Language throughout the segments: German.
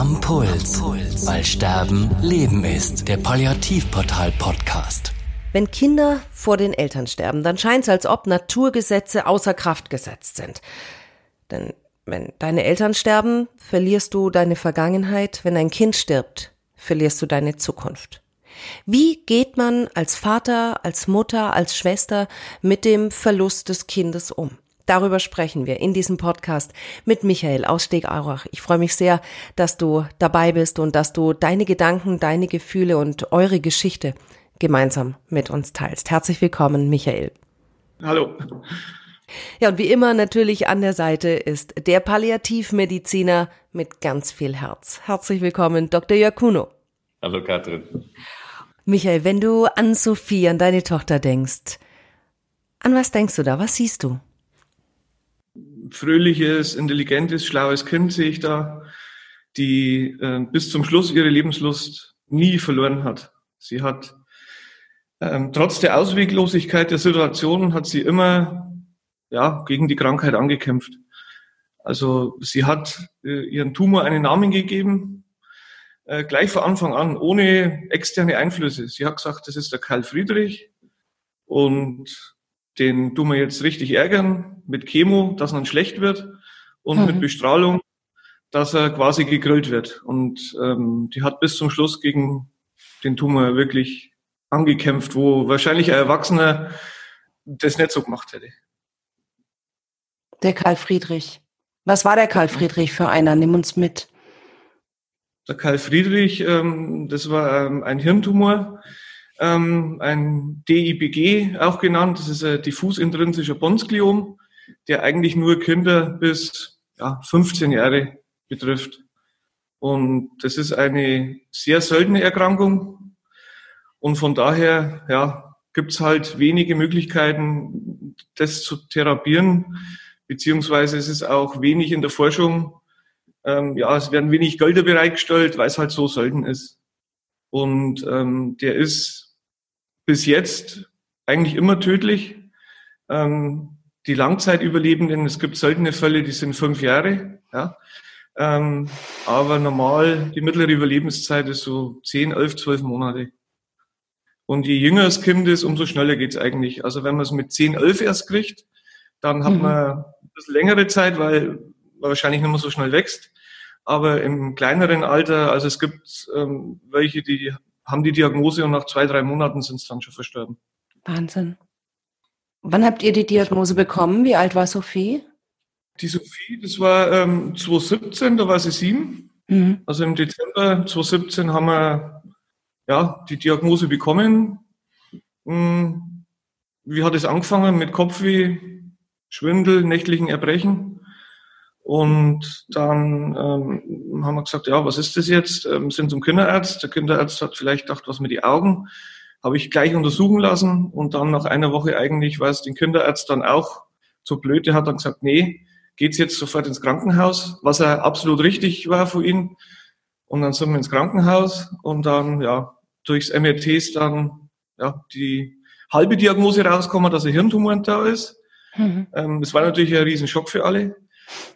Am Puls. Weil Sterben Leben ist. Der Palliativportal-Podcast. Wenn Kinder vor den Eltern sterben, dann scheint es, als ob Naturgesetze außer Kraft gesetzt sind. Denn wenn deine Eltern sterben, verlierst du deine Vergangenheit. Wenn ein Kind stirbt, verlierst du deine Zukunft. Wie geht man als Vater, als Mutter, als Schwester mit dem Verlust des Kindes um? Darüber sprechen wir in diesem Podcast mit Michael aus Stegaurach. Ich freue mich sehr, dass du dabei bist und dass du deine Gedanken, deine Gefühle und eure Geschichte gemeinsam mit uns teilst. Herzlich willkommen, Michael. Hallo. Ja, und wie immer natürlich an der Seite ist der Palliativmediziner mit ganz viel Herz. Herzlich willkommen, Dr. Jakuno. Hallo, Katrin. Michael, wenn du an Sophie, an deine Tochter denkst, an was denkst du da? Was siehst du? Fröhliches, intelligentes, schlaues Kind sehe ich da, die äh, bis zum Schluss ihre Lebenslust nie verloren hat. Sie hat ähm, trotz der Ausweglosigkeit der Situation hat sie immer ja gegen die Krankheit angekämpft. Also sie hat äh, ihren Tumor einen Namen gegeben, äh, gleich von Anfang an, ohne externe Einflüsse. Sie hat gesagt, das ist der Karl Friedrich und den tun wir jetzt richtig ärgern mit Chemo, dass er dann schlecht wird und mhm. mit Bestrahlung, dass er quasi gegrillt wird. Und ähm, die hat bis zum Schluss gegen den Tumor wirklich angekämpft, wo wahrscheinlich ein Erwachsener das nicht so gemacht hätte. Der Karl Friedrich. Was war der Karl Friedrich für einer? Nimm uns mit. Der Karl Friedrich, ähm, das war ähm, ein Hirntumor, ähm, ein DIBG auch genannt. Das ist ein diffus intrinsischer Bonskliom, der eigentlich nur Kinder bis ja, 15 Jahre betrifft. Und das ist eine sehr seltene Erkrankung. Und von daher ja, gibt es halt wenige Möglichkeiten, das zu therapieren, beziehungsweise es ist auch wenig in der Forschung. Ähm, ja, es werden wenig Gelder bereitgestellt, weil es halt so selten ist. Und ähm, der ist bis jetzt eigentlich immer tödlich. Ähm, die Langzeitüberlebenden, es gibt seltene Fälle, die sind fünf Jahre. Ja. Ähm, aber normal, die mittlere Überlebenszeit ist so zehn, elf, zwölf Monate. Und je jünger das Kind ist, umso schneller geht's eigentlich. Also wenn man es mit zehn, elf erst kriegt, dann hat mhm. man ein bisschen längere Zeit, weil man wahrscheinlich nicht mehr so schnell wächst. Aber im kleineren Alter, also es gibt ähm, welche, die haben die Diagnose und nach zwei, drei Monaten sind es dann schon verstorben. Wahnsinn. Wann habt ihr die Diagnose bekommen? Wie alt war Sophie? Die Sophie, das war ähm, 2017, da war sie sieben. Mhm. Also im Dezember 2017 haben wir ja, die Diagnose bekommen. Hm, wie hat es angefangen? Mit Kopfweh, Schwindel, nächtlichen Erbrechen. Und dann ähm, haben wir gesagt, ja, was ist das jetzt? Ähm, sind zum Kinderarzt. Der Kinderarzt hat vielleicht gedacht, was mit die Augen. Habe ich gleich untersuchen lassen und dann nach einer Woche eigentlich, weil es den Kinderarzt dann auch zu blöd, der hat dann gesagt, nee, geht's jetzt sofort ins Krankenhaus, was er absolut richtig war für ihn. Und dann sind wir ins Krankenhaus und dann, ja, durchs MRT ist dann, ja, die halbe Diagnose rausgekommen, dass ein Hirntumor da ist. Mhm. Ähm, das war natürlich ein Riesenschock für alle.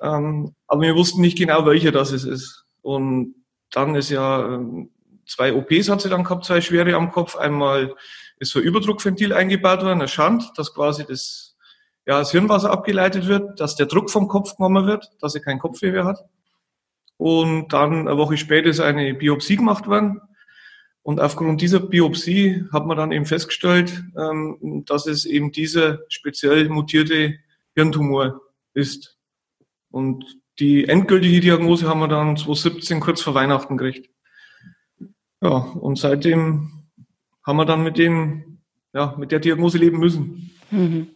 Ähm, aber wir wussten nicht genau, welcher das ist. Und dann ist ja, ähm, zwei OPs hat sie dann gehabt, zwei schwere am Kopf. Einmal ist so ein Überdruckventil eingebaut worden, ein Schand, dass quasi das, ja, das Hirnwasser abgeleitet wird, dass der Druck vom Kopf genommen wird, dass sie kein Kopfweh mehr hat. Und dann eine Woche später ist eine Biopsie gemacht worden. Und aufgrund dieser Biopsie hat man dann eben festgestellt, ähm, dass es eben dieser speziell mutierte Hirntumor ist. Und die endgültige Diagnose haben wir dann 2017 kurz vor Weihnachten gekriegt. Ja, und seitdem haben wir dann mit dem, ja, mit der Diagnose leben müssen. Mhm.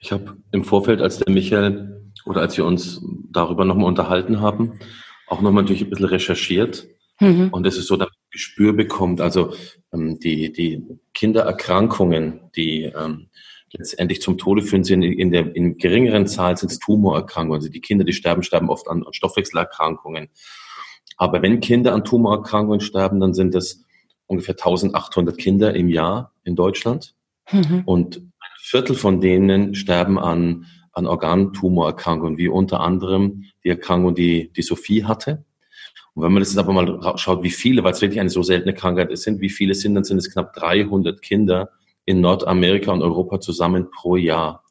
Ich habe im Vorfeld, als der Michael oder als wir uns darüber nochmal unterhalten haben, auch nochmal durch ein bisschen recherchiert. Mhm. Und es ist so, dass man ein Gespür bekommt. Also ähm, die, die Kindererkrankungen, die ähm, letztendlich zum Tode führen, sind in der in geringeren Zahl sind es Tumorerkrankungen. Also die Kinder, die sterben, sterben oft an, Stoffwechselerkrankungen. Aber wenn Kinder an Tumorerkrankungen sterben, dann sind das ungefähr 1800 Kinder im Jahr in Deutschland. Mhm. Und ein Viertel von denen sterben an, an Organtumorerkrankungen, wie unter anderem die Erkrankung, die, die Sophie hatte. Und wenn man das jetzt aber mal schaut, wie viele, weil es wirklich eine so seltene Krankheit ist, sind, wie viele sind, dann sind es knapp 300 Kinder in Nordamerika und Europa zusammen pro Jahr.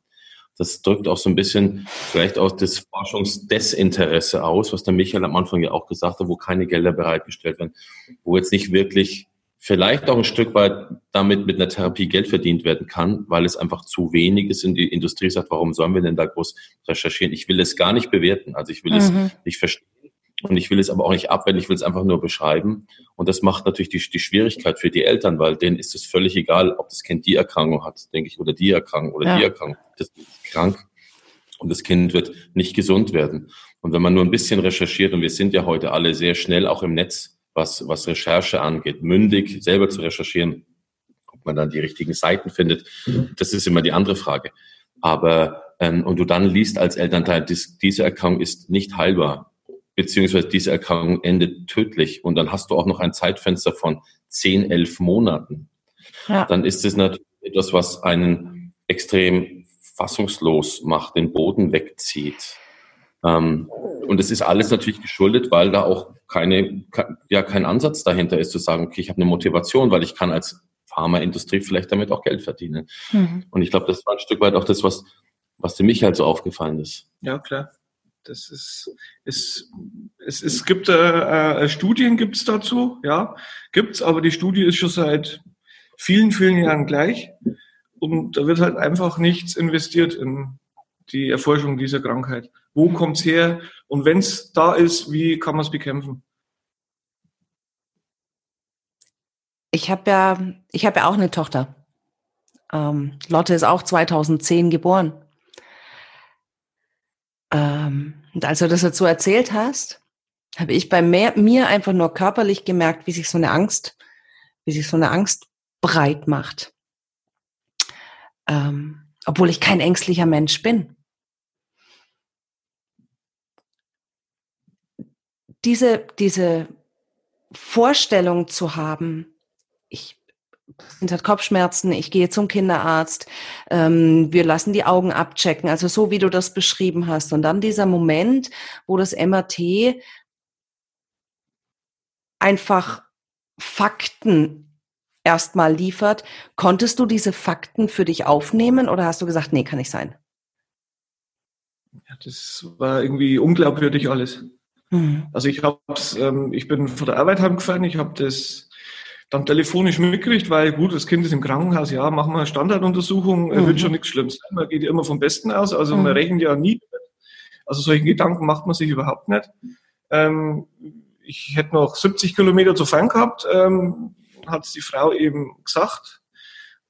Das drückt auch so ein bisschen vielleicht auch das Forschungsdesinteresse aus, was der Michael am Anfang ja auch gesagt hat, wo keine Gelder bereitgestellt werden, wo jetzt nicht wirklich vielleicht auch ein Stück weit damit mit einer Therapie Geld verdient werden kann, weil es einfach zu wenig ist und die Industrie sagt, warum sollen wir denn da groß recherchieren? Ich will es gar nicht bewerten, also ich will mhm. es nicht verstehen und ich will es aber auch nicht abwenden, ich will es einfach nur beschreiben. Und das macht natürlich die, die Schwierigkeit für die Eltern, weil denen ist es völlig egal, ob das Kind die Erkrankung hat, denke ich, oder die Erkrankung oder ja. die Erkrankung. Das ist krank und das Kind wird nicht gesund werden. Und wenn man nur ein bisschen recherchiert, und wir sind ja heute alle sehr schnell auch im Netz, was, was Recherche angeht, mündig selber zu recherchieren, ob man dann die richtigen Seiten findet, das ist immer die andere Frage. Aber ähm, und du dann liest als Elternteil, dies, diese Erkrankung ist nicht heilbar, beziehungsweise diese Erkrankung endet tödlich und dann hast du auch noch ein Zeitfenster von zehn, elf Monaten. Ja. Dann ist es natürlich etwas, was einen extrem fassungslos macht, den Boden wegzieht. Ähm, und es ist alles natürlich geschuldet, weil da auch keine, ja, kein Ansatz dahinter ist, zu sagen, okay, ich habe eine Motivation, weil ich kann als Pharmaindustrie vielleicht damit auch Geld verdienen. Mhm. Und ich glaube, das war ein Stück weit auch das, was, was dem Michael so aufgefallen ist. Ja, klar. Das ist, ist es, es gibt äh, äh, Studien gibt's dazu, ja, gibt's, aber die Studie ist schon seit vielen, vielen Jahren gleich. Und da wird halt einfach nichts investiert in die Erforschung dieser Krankheit. Wo kommt's her? Und wenn's da ist, wie kann man es bekämpfen? Ich habe ja, ich ja auch eine Tochter. Ähm, Lotte ist auch 2010 geboren. Ähm, und als du das dazu erzählt hast, habe ich bei mir einfach nur körperlich gemerkt, wie sich so eine Angst, wie sich so eine Angst breit macht. Ähm, obwohl ich kein ängstlicher Mensch bin. Diese, diese Vorstellung zu haben, ich Kind hat Kopfschmerzen, ich gehe zum Kinderarzt, ähm, wir lassen die Augen abchecken, also so wie du das beschrieben hast. Und dann dieser Moment, wo das MRT einfach Fakten erstmal liefert. Konntest du diese Fakten für dich aufnehmen oder hast du gesagt, nee, kann nicht sein? Ja, das war irgendwie unglaubwürdig alles. Mhm. Also ich hab's, ähm, ich bin von der Arbeit heimgefahren, ich habe das dann telefonisch mitgekriegt, weil gut, das Kind ist im Krankenhaus, ja, machen wir eine Standarduntersuchung, mhm. wird schon nichts Schlimmes sein. Man geht ja immer vom Besten aus, also mhm. man rechnet ja nie. Also solche Gedanken macht man sich überhaupt nicht. Ähm, ich hätte noch 70 Kilometer zu fahren gehabt, ähm, hat die Frau eben gesagt.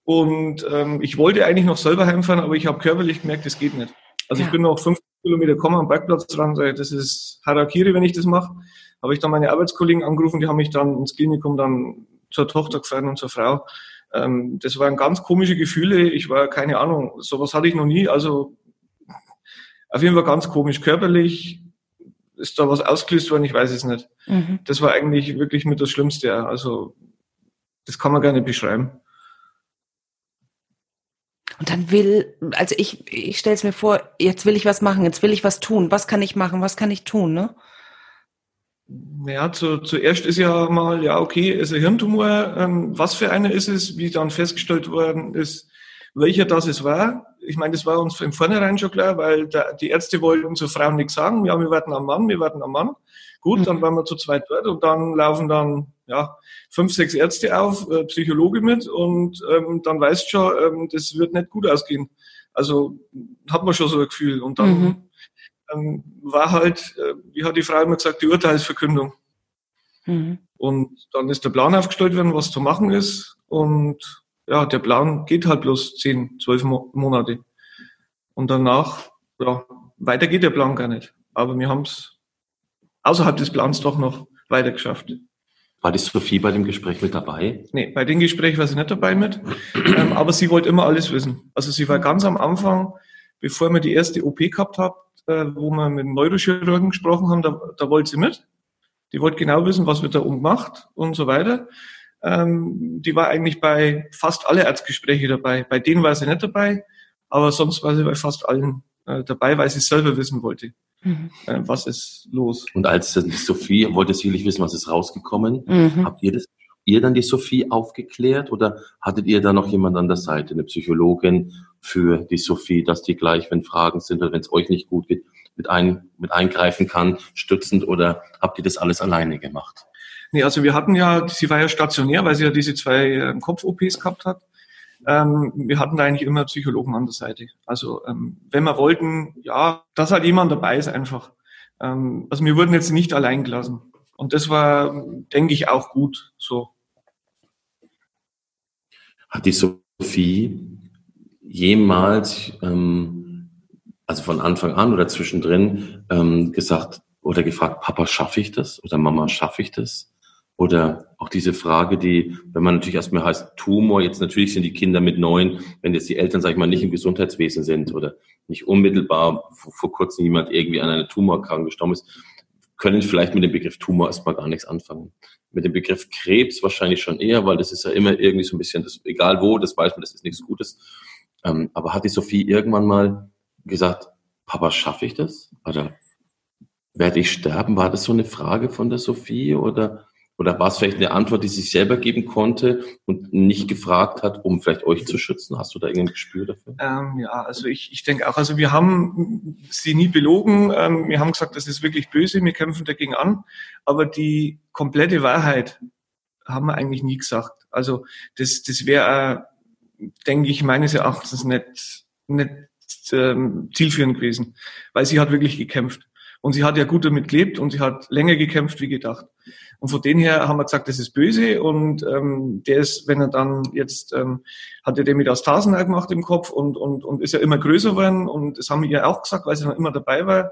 Und ähm, ich wollte eigentlich noch selber heimfahren, aber ich habe körperlich gemerkt, das geht nicht. Also ja. ich bin noch 50 Kilometer gekommen am Bergplatz dran, das ist Harakiri, wenn ich das mache. Habe ich dann meine Arbeitskollegen angerufen, die haben mich dann ins Klinikum dann zur Tochter gefahren und zur Frau. Ähm, das waren ganz komische Gefühle. Ich war keine Ahnung, sowas hatte ich noch nie. Also auf jeden Fall ganz komisch körperlich, ist da was ausgelöst worden? Ich weiß es nicht. Mhm. Das war eigentlich wirklich mit das Schlimmste. Also, das kann man gar nicht beschreiben. Und dann will, also ich, ich stelle es mir vor, jetzt will ich was machen, jetzt will ich was tun. Was kann ich machen? Was kann ich tun? Ne? Ja, zu, zuerst ist ja mal, ja, okay, ist ein Hirntumor. Ähm, was für einer ist es? Wie dann festgestellt worden ist, welcher das es war. Ich meine, das war uns im Vornherein schon klar, weil der, die Ärzte wollten unsere Frauen nichts sagen. Ja, wir warten am Mann, wir warten am Mann. Gut, dann waren wir zu zweit dort und dann laufen dann ja fünf, sechs Ärzte auf, äh, Psychologe mit und ähm, dann weißt schon, ähm, das wird nicht gut ausgehen. Also hat man schon so ein Gefühl. Und dann mhm. Ähm, war halt, äh, wie hat die Frau immer gesagt, die Urteilsverkündung. Mhm. Und dann ist der Plan aufgestellt worden, was zu machen ist. Und ja, der Plan geht halt bloß zehn, zwölf Monate. Und danach, ja, weiter geht der Plan gar nicht. Aber wir haben es außerhalb des Plans doch noch weiter geschafft. War die Sophie bei dem Gespräch mit dabei? Nee, bei dem Gespräch war sie nicht dabei mit. ähm, aber sie wollte immer alles wissen. Also sie war ganz am Anfang, bevor wir die erste OP gehabt haben, äh, wo wir mit dem Neurochirurgen gesprochen haben, da, da wollte sie mit. Die wollte genau wissen, was wird da oben gemacht und so weiter. Ähm, die war eigentlich bei fast alle Erzgespräche dabei. Bei denen war sie nicht dabei, aber sonst war sie bei fast allen äh, dabei, weil sie selber wissen wollte. Mhm. Äh, was ist los? Und als die Sophie wollte sicherlich wissen, was ist rausgekommen. Mhm. Habt ihr das ihr dann die Sophie aufgeklärt oder hattet ihr da noch jemand an der Seite, eine Psychologin für die Sophie, dass die gleich, wenn Fragen sind oder wenn es euch nicht gut geht, mit, ein, mit eingreifen kann, stützend oder habt ihr das alles alleine gemacht? Nee, also wir hatten ja, sie war ja stationär, weil sie ja diese zwei äh, Kopf-OPs gehabt hat. Ähm, wir hatten da eigentlich immer Psychologen an der Seite. Also ähm, wenn wir wollten, ja, dass halt jemand dabei ist einfach. Ähm, also wir wurden jetzt nicht allein gelassen. Und das war, denke ich, auch gut so. Hat die Sophie jemals, ähm, also von Anfang an oder zwischendrin, ähm, gesagt oder gefragt, Papa, schaffe ich das? Oder Mama, schaffe ich das? Oder auch diese Frage, die, wenn man natürlich erstmal heißt Tumor, jetzt natürlich sind die Kinder mit neun, wenn jetzt die Eltern, sag ich mal, nicht im Gesundheitswesen sind oder nicht unmittelbar vor, vor kurzem jemand irgendwie an einer Tumorerkrankung gestorben ist, können vielleicht mit dem Begriff Tumor erstmal gar nichts anfangen. Mit dem Begriff Krebs wahrscheinlich schon eher, weil das ist ja immer irgendwie so ein bisschen, das, egal wo, das weiß man, das ist nichts Gutes. Ähm, aber hat die Sophie irgendwann mal gesagt, Papa, schaffe ich das? Oder werde ich sterben? War das so eine Frage von der Sophie oder oder war es vielleicht eine Antwort, die sich selber geben konnte und nicht gefragt hat, um vielleicht euch zu schützen? Hast du da irgendein Gespür dafür? Ähm, ja, also ich, ich denke auch, also wir haben sie nie belogen. Ähm, wir haben gesagt, das ist wirklich böse, wir kämpfen dagegen an. Aber die komplette Wahrheit haben wir eigentlich nie gesagt. Also das, das wäre, äh, denke ich, meines Erachtens nicht, nicht ähm, zielführend gewesen. Weil sie hat wirklich gekämpft. Und sie hat ja gut damit gelebt und sie hat länger gekämpft wie gedacht. Und von dem her haben wir gesagt, das ist böse und ähm, der ist, wenn er dann jetzt, ähm, hat er den mit Astasen gemacht im Kopf und, und, und ist ja immer größer geworden und das haben wir ihr auch gesagt, weil sie dann immer dabei war.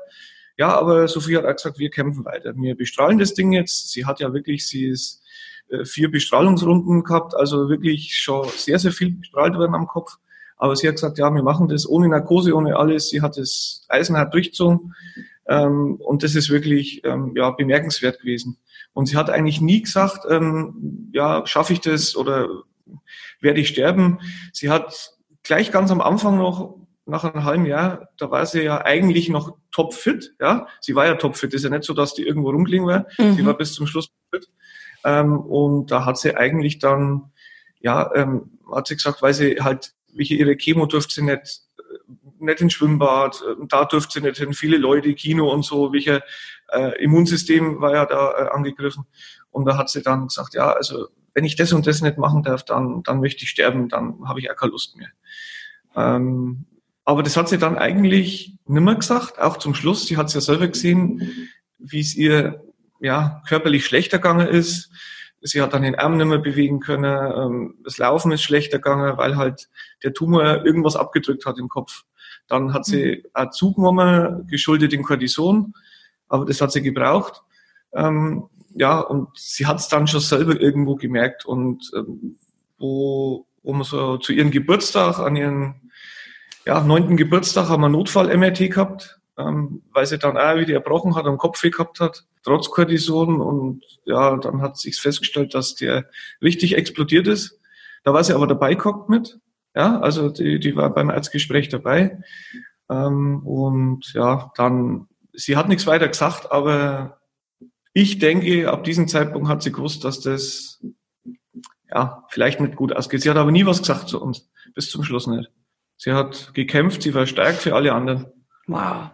Ja, aber Sophie hat auch gesagt, wir kämpfen weiter. Wir bestrahlen das Ding jetzt. Sie hat ja wirklich, sie ist äh, vier Bestrahlungsrunden gehabt, also wirklich schon sehr, sehr viel bestrahlt worden am Kopf. Aber sie hat gesagt, ja, wir machen das ohne Narkose, ohne alles. Sie hat das eisenhart durchgezogen. Ähm, und das ist wirklich ähm, ja, bemerkenswert gewesen. Und sie hat eigentlich nie gesagt, ähm, ja, schaffe ich das oder werde ich sterben. Sie hat gleich ganz am Anfang noch, nach einem halben Jahr, da war sie ja eigentlich noch topfit. Ja, sie war ja topfit. Ist ja nicht so, dass die irgendwo rumgelegen war. Mhm. Sie war bis zum Schluss fit. Ähm, und da hat sie eigentlich dann, ja, ähm, hat sie gesagt, weil sie halt, welche ihre Chemo durfte sie nicht nicht ins Schwimmbad, da durfte sie nicht hin, viele Leute, Kino und so, welche äh, Immunsystem war ja da äh, angegriffen. Und da hat sie dann gesagt, ja, also wenn ich das und das nicht machen darf, dann, dann möchte ich sterben, dann habe ich auch keine Lust mehr. Ähm, aber das hat sie dann eigentlich nimmer gesagt, auch zum Schluss. Sie hat es ja selber gesehen, wie es ihr ja, körperlich schlechter gegangen ist. Sie hat dann den Arm nicht mehr bewegen können. Ähm, das Laufen ist schlechter gegangen, weil halt der Tumor irgendwas abgedrückt hat im Kopf. Dann hat sie mhm. auch zugenommen, geschuldet in Cortison, aber das hat sie gebraucht. Ähm, ja, und sie hat es dann schon selber irgendwo gemerkt und ähm, wo, wo man so zu ihrem Geburtstag, an ihren ja, neunten Geburtstag haben wir Notfall-MRT gehabt, ähm, weil sie dann auch wieder erbrochen hat und Kopfweh gehabt hat, trotz Cortison und ja, dann hat sich festgestellt, dass der richtig explodiert ist. Da war sie aber dabei gehabt mit ja, also die, die war beim Arztgespräch dabei. Ähm, und ja, dann, sie hat nichts weiter gesagt, aber ich denke, ab diesem Zeitpunkt hat sie gewusst, dass das ja vielleicht nicht gut ausgeht. Sie hat aber nie was gesagt zu uns, bis zum Schluss nicht. Sie hat gekämpft, sie war stark für alle anderen. Wow.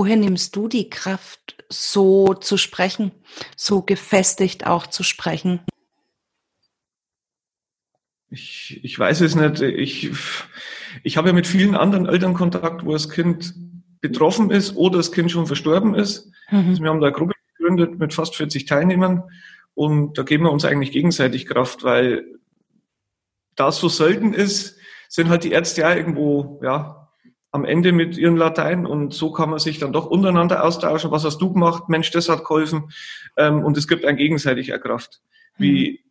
Woher nimmst du die Kraft, so zu sprechen, so gefestigt auch zu sprechen? Ich, ich weiß es nicht. Ich, ich habe ja mit vielen anderen Eltern Kontakt, wo das Kind betroffen ist oder das Kind schon verstorben ist. Mhm. Also wir haben da eine Gruppe gegründet mit fast 40 Teilnehmern und da geben wir uns eigentlich gegenseitig Kraft, weil da so selten ist, sind halt die Ärzte ja irgendwo, ja, am Ende mit ihren Latein und so kann man sich dann doch untereinander austauschen. Was hast du gemacht? Mensch, das hat geholfen. Ähm, und es gibt ein gegenseitiger Kraft. Wie, mhm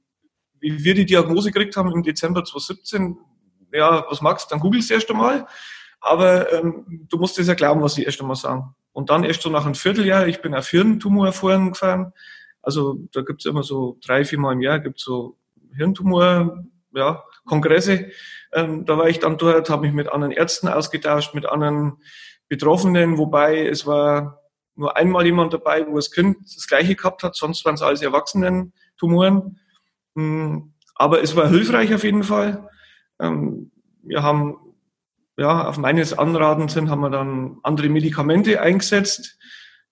wie wir die Diagnose gekriegt haben im Dezember 2017, ja, was magst du, dann googelst du erst einmal. Aber ähm, du musst es ja glauben, was sie erst einmal sagen. Und dann erst so nach einem Vierteljahr, ich bin auf Hirntumor vorhin gefahren. Also da gibt's immer so drei, vier Mal im Jahr gibt's so Hirntumor, ja, Kongresse. Ähm, da war ich dann dort, habe mich mit anderen Ärzten ausgetauscht, mit anderen Betroffenen, wobei es war nur einmal jemand dabei, wo das Kind das gleiche gehabt hat, sonst waren es alles Erwachsenen-Tumoren. Hm, aber es war hilfreich auf jeden Fall. Ähm, wir haben, ja, auf meines Anraten sind, haben wir dann andere Medikamente eingesetzt,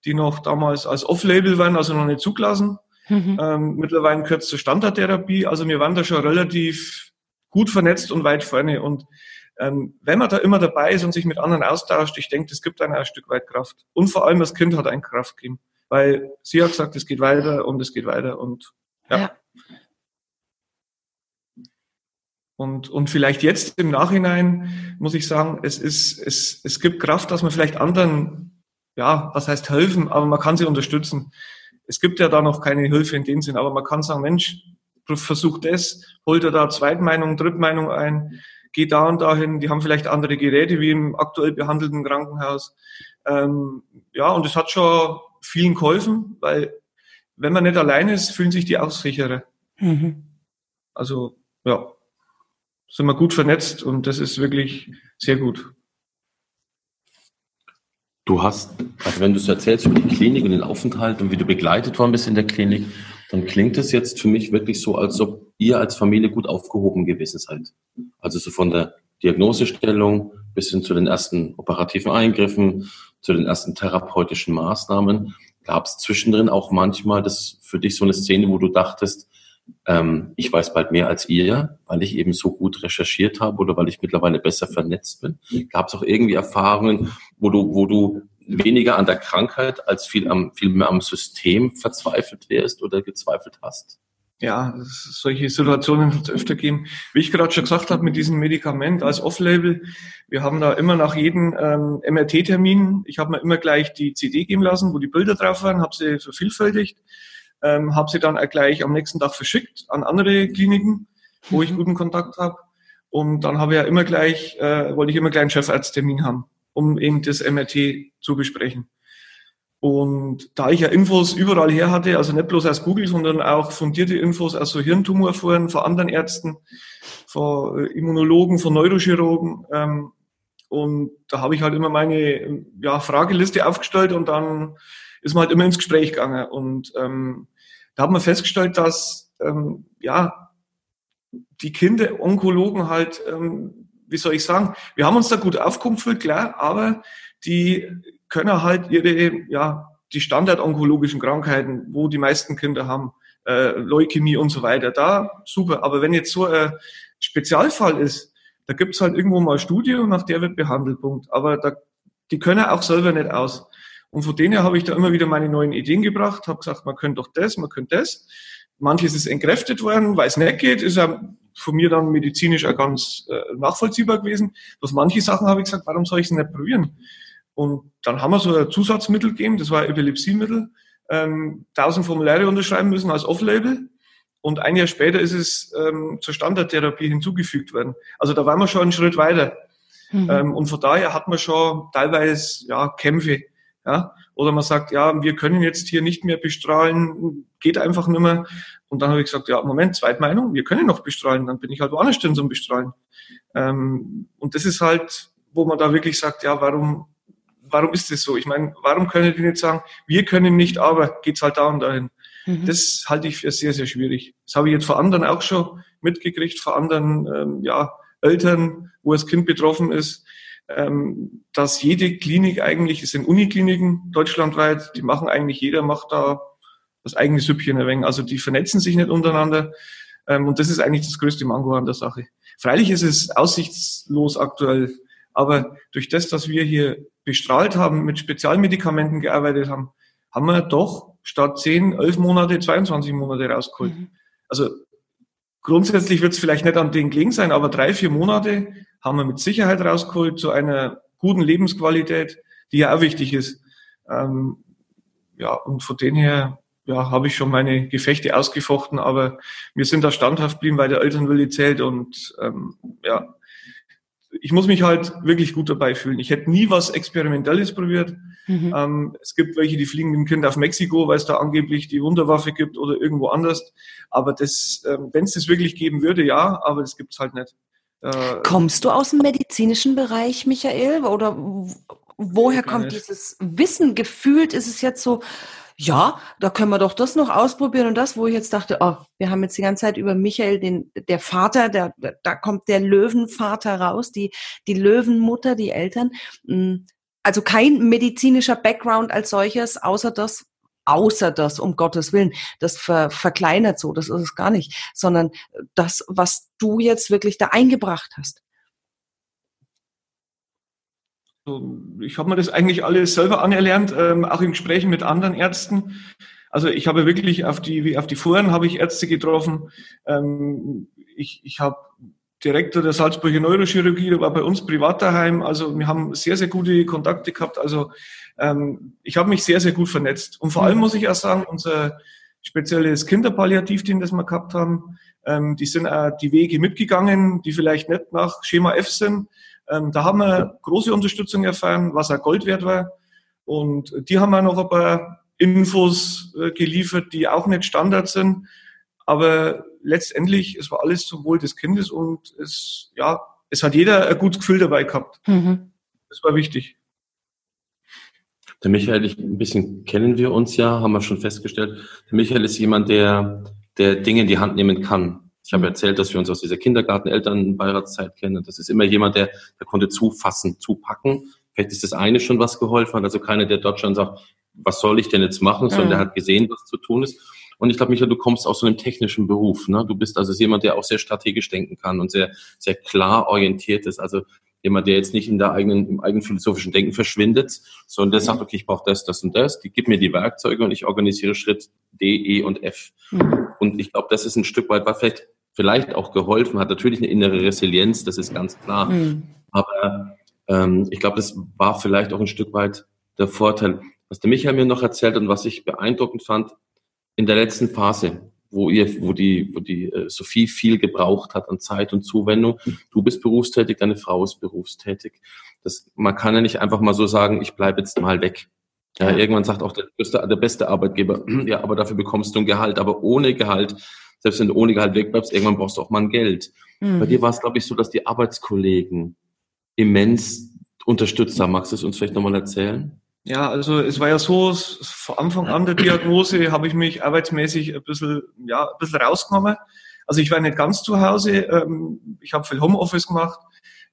die noch damals als Off-Label waren, also noch nicht zugelassen. Mhm. Ähm, mittlerweile gehört zur Standardtherapie. Also wir waren da schon relativ gut vernetzt und weit vorne. Und ähm, wenn man da immer dabei ist und sich mit anderen austauscht, ich denke, das gibt einem ein Stück weit Kraft. Und vor allem das Kind hat ein Kraft gegeben. Weil sie hat gesagt, es geht weiter und es geht weiter und ja. ja. Und, und vielleicht jetzt im Nachhinein muss ich sagen, es ist, es, es gibt Kraft, dass man vielleicht anderen, ja, was heißt helfen, aber man kann sie unterstützen es gibt ja da noch keine Hilfe in dem Sinn, aber man kann sagen, Mensch, versuch das, holt er da Zweitmeinung, Drittmeinung ein, geht da und dahin, die haben vielleicht andere Geräte wie im aktuell behandelten Krankenhaus. Ähm, ja, und es hat schon vielen geholfen, weil wenn man nicht allein ist, fühlen sich die auch sicherer. Mhm. Also ja, sind wir gut vernetzt und das ist wirklich sehr gut. Du hast, also wenn du es erzählst über die Klinik und den Aufenthalt und wie du begleitet worden bist in der Klinik, dann klingt es jetzt für mich wirklich so, als ob ihr als Familie gut aufgehoben gewesen seid. Also so von der Diagnosestellung bis hin zu den ersten operativen Eingriffen, zu den ersten therapeutischen Maßnahmen. Gab es zwischendrin auch manchmal das für dich so eine Szene, wo du dachtest, ähm, ich weiß bald mehr als ihr, weil ich eben so gut recherchiert habe oder weil ich mittlerweile besser vernetzt bin. Gab es auch irgendwie Erfahrungen, wo du, wo du weniger an der Krankheit als viel, am, viel mehr am System verzweifelt wärst oder gezweifelt hast? Ja, solche Situationen wird es öfter geben. Wie ich gerade schon gesagt habe, mit diesem Medikament als Off-Label, wir haben da immer nach jedem ähm, MRT-Termin, ich habe mir immer gleich die CD geben lassen, wo die Bilder drauf waren, habe sie vervielfältigt ähm, habe sie dann auch gleich am nächsten Tag verschickt an andere Kliniken, wo ich guten Kontakt habe. Und dann habe ich ja immer gleich, äh, wollte ich immer gleich einen Chefarzttermin haben, um eben das MRT zu besprechen. Und da ich ja Infos überall her hatte, also nicht bloß aus Google, sondern auch fundierte Infos aus so Hirntumorforen von anderen Ärzten, von Immunologen, von Neurochirurgen, ähm, und da habe ich halt immer meine ja, Frageliste aufgestellt und dann ist man halt immer ins Gespräch gegangen. Und ähm, da hat man festgestellt, dass ähm, ja die Kinder Onkologen halt, ähm, wie soll ich sagen, wir haben uns da gut aufgefühlt, klar, aber die können halt ihre, ja, die standardonkologischen Krankheiten, wo die meisten Kinder haben, äh, Leukämie und so weiter, da super. Aber wenn jetzt so ein Spezialfall ist, da gibt's halt irgendwo mal Studie und nach der wird behandelt, Punkt. Aber da, die können auch selber nicht aus. Und von denen habe ich da immer wieder meine neuen Ideen gebracht, habe gesagt, man könnte doch das, man könnte das. Manches ist entkräftet worden, weil es nicht geht, ist ja von mir dann medizinisch auch ganz äh, nachvollziehbar gewesen. Bloß manche Sachen habe ich gesagt, warum soll ich es nicht probieren? Und dann haben wir so ein Zusatzmittel gegeben, das war ein Epilepsiemittel, ähm, 1000 Formulare unterschreiben müssen als Off-Label. Und ein Jahr später ist es ähm, zur Standardtherapie hinzugefügt worden. Also da waren wir schon einen Schritt weiter. Mhm. Ähm, und von daher hat man schon teilweise ja, Kämpfe. Ja? Oder man sagt, ja, wir können jetzt hier nicht mehr bestrahlen, geht einfach nicht mehr. Und dann habe ich gesagt, ja, Moment, Zweitmeinung, wir können noch bestrahlen, dann bin ich halt woanders drin zum Bestrahlen. Ähm, und das ist halt, wo man da wirklich sagt, ja, warum, warum ist das so? Ich meine, warum können die nicht sagen, wir können nicht, aber geht's halt da und dahin. Mhm. Das halte ich für sehr, sehr schwierig. Das habe ich jetzt vor anderen auch schon mitgekriegt, vor anderen ähm, ja, Eltern, wo das Kind betroffen ist ähm, dass jede Klinik eigentlich, es sind Unikliniken deutschlandweit, die machen eigentlich, jeder macht da das eigene Süppchen ein wenig. Also die vernetzen sich nicht untereinander. Ähm, und das ist eigentlich das größte Mango an der Sache. Freilich ist es aussichtslos aktuell, aber durch das, dass wir hier bestrahlt haben, mit Spezialmedikamenten gearbeitet haben, haben wir doch statt 10, 11 Monate, 22 Monate rausgeholt. Mhm. Also grundsätzlich wird es vielleicht nicht an den gelegen sein, aber drei, vier Monate haben wir mit Sicherheit rausgeholt zu einer guten Lebensqualität, die ja auch wichtig ist. Ähm, ja, und von dem her ja, habe ich schon meine Gefechte ausgefochten, aber wir sind da standhaft geblieben, weil der Elternwille zählt und ähm, ja, ich muss mich halt wirklich gut dabei fühlen. Ich hätte nie was Experimentelles probiert. Mhm. Ähm, es gibt welche, die fliegen mit dem Kind auf Mexiko, weil es da angeblich die Wunderwaffe gibt oder irgendwo anders. Aber das, ähm, wenn es das wirklich geben würde, ja, aber das gibt's halt nicht. Äh, Kommst du aus dem medizinischen Bereich, Michael? Oder woher kommt dieses Wissen? Gefühlt ist es jetzt so, ja, da können wir doch das noch ausprobieren und das, wo ich jetzt dachte, oh, wir haben jetzt die ganze Zeit über Michael, den, der Vater, der, da kommt der Löwenvater raus, die, die Löwenmutter, die Eltern. Hm, also kein medizinischer Background als solches, außer das, außer das, um Gottes Willen, das ver, verkleinert so, das ist es gar nicht, sondern das, was du jetzt wirklich da eingebracht hast. Ich habe mir das eigentlich alles selber anerlernt, ähm, auch in Gesprächen mit anderen Ärzten. Also ich habe wirklich auf die, wie auf die Foren habe ich Ärzte getroffen. Ähm, ich ich habe Direktor der Salzburger Neurochirurgie, der war bei uns privat daheim. Also wir haben sehr, sehr gute Kontakte gehabt. Also ähm, ich habe mich sehr, sehr gut vernetzt. Und vor allem muss ich auch sagen, unser spezielles Kinderpalliativteam, das wir gehabt haben, ähm, die sind auch die Wege mitgegangen, die vielleicht nicht nach Schema F sind, ähm, da haben wir große Unterstützung erfahren, was auch Gold wert war. Und die haben auch noch ein paar Infos äh, geliefert, die auch nicht Standard sind. Aber letztendlich, es war alles zum Wohl des Kindes und es, ja, es hat jeder ein gutes Gefühl dabei gehabt. Mhm. Das war wichtig. Der Michael, ich, ein bisschen kennen wir uns ja, haben wir schon festgestellt. Der Michael ist jemand, der, der Dinge in die Hand nehmen kann. Ich habe erzählt, dass wir uns aus dieser Kindergarten-Elternbeiratszeit kennen. Das ist immer jemand, der, der konnte zufassen, zupacken. Vielleicht ist das eine schon was geholfen hat. Also keiner, der dort schon sagt, was soll ich denn jetzt machen, sondern mhm. der hat gesehen, was zu tun ist. Und ich glaube, Michael, du kommst aus so einem technischen Beruf. Ne? Du bist also jemand, der auch sehr strategisch denken kann und sehr, sehr klar orientiert ist. Also jemand, der jetzt nicht in der eigenen, im eigenen philosophischen Denken verschwindet, sondern der sagt, okay, ich brauche das, das und das, die gib mir die Werkzeuge und ich organisiere Schritt D, E und F. Mhm. Und ich glaube, das ist ein Stück weit, was vielleicht vielleicht auch geholfen hat. Natürlich eine innere Resilienz, das ist ganz klar. Mhm. Aber ähm, ich glaube, das war vielleicht auch ein Stück weit der Vorteil. Was der Michael mir noch erzählt und was ich beeindruckend fand, in der letzten Phase, wo ihr, wo die, wo die äh, Sophie viel gebraucht hat an Zeit und Zuwendung. Du bist berufstätig, deine Frau ist berufstätig. Das, man kann ja nicht einfach mal so sagen, ich bleibe jetzt mal weg. Ja, ja. irgendwann sagt auch der, der beste Arbeitgeber, ja, aber dafür bekommst du ein Gehalt. Aber ohne Gehalt selbst wenn du ohne Gehalt wegbleibst, irgendwann brauchst du auch mal ein Geld. Mhm. Bei dir war es, glaube ich, so, dass die Arbeitskollegen immens unterstützt haben. Magst du es uns vielleicht nochmal erzählen? Ja, also es war ja so, vor Anfang an der Diagnose habe ich mich arbeitsmäßig ein bisschen, ja, ein bisschen rausgenommen. Also ich war nicht ganz zu Hause, ähm, ich habe viel Homeoffice gemacht,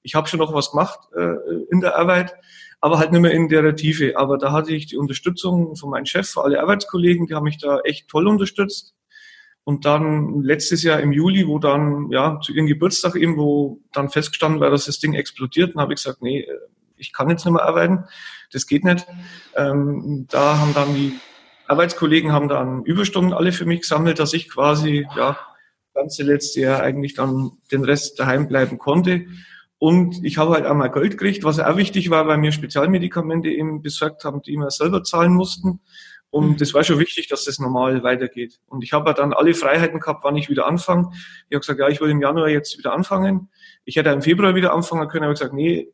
ich habe schon noch was gemacht äh, in der Arbeit, aber halt nicht mehr in der Tiefe. Aber da hatte ich die Unterstützung von meinem Chef, alle Arbeitskollegen, die haben mich da echt toll unterstützt. Und dann letztes Jahr im Juli, wo dann, ja, zu ihrem Geburtstag eben, wo dann festgestanden war, dass das Ding explodiert, dann habe ich gesagt, nee, ich kann jetzt nicht mehr arbeiten, das geht nicht. Ähm, da haben dann die Arbeitskollegen haben dann Überstunden alle für mich gesammelt, dass ich quasi, ja, ganze letzte Jahr eigentlich dann den Rest daheim bleiben konnte. Und ich habe halt auch mal Geld gekriegt, was auch wichtig war, weil mir Spezialmedikamente eben besorgt haben, die wir selber zahlen mussten. Und mhm. das war schon wichtig, dass das normal weitergeht. Und ich habe dann alle Freiheiten gehabt, wann ich wieder anfange. Ich habe gesagt, ja, ich will im Januar jetzt wieder anfangen. Ich hätte im Februar wieder anfangen können, aber ich gesagt, nee,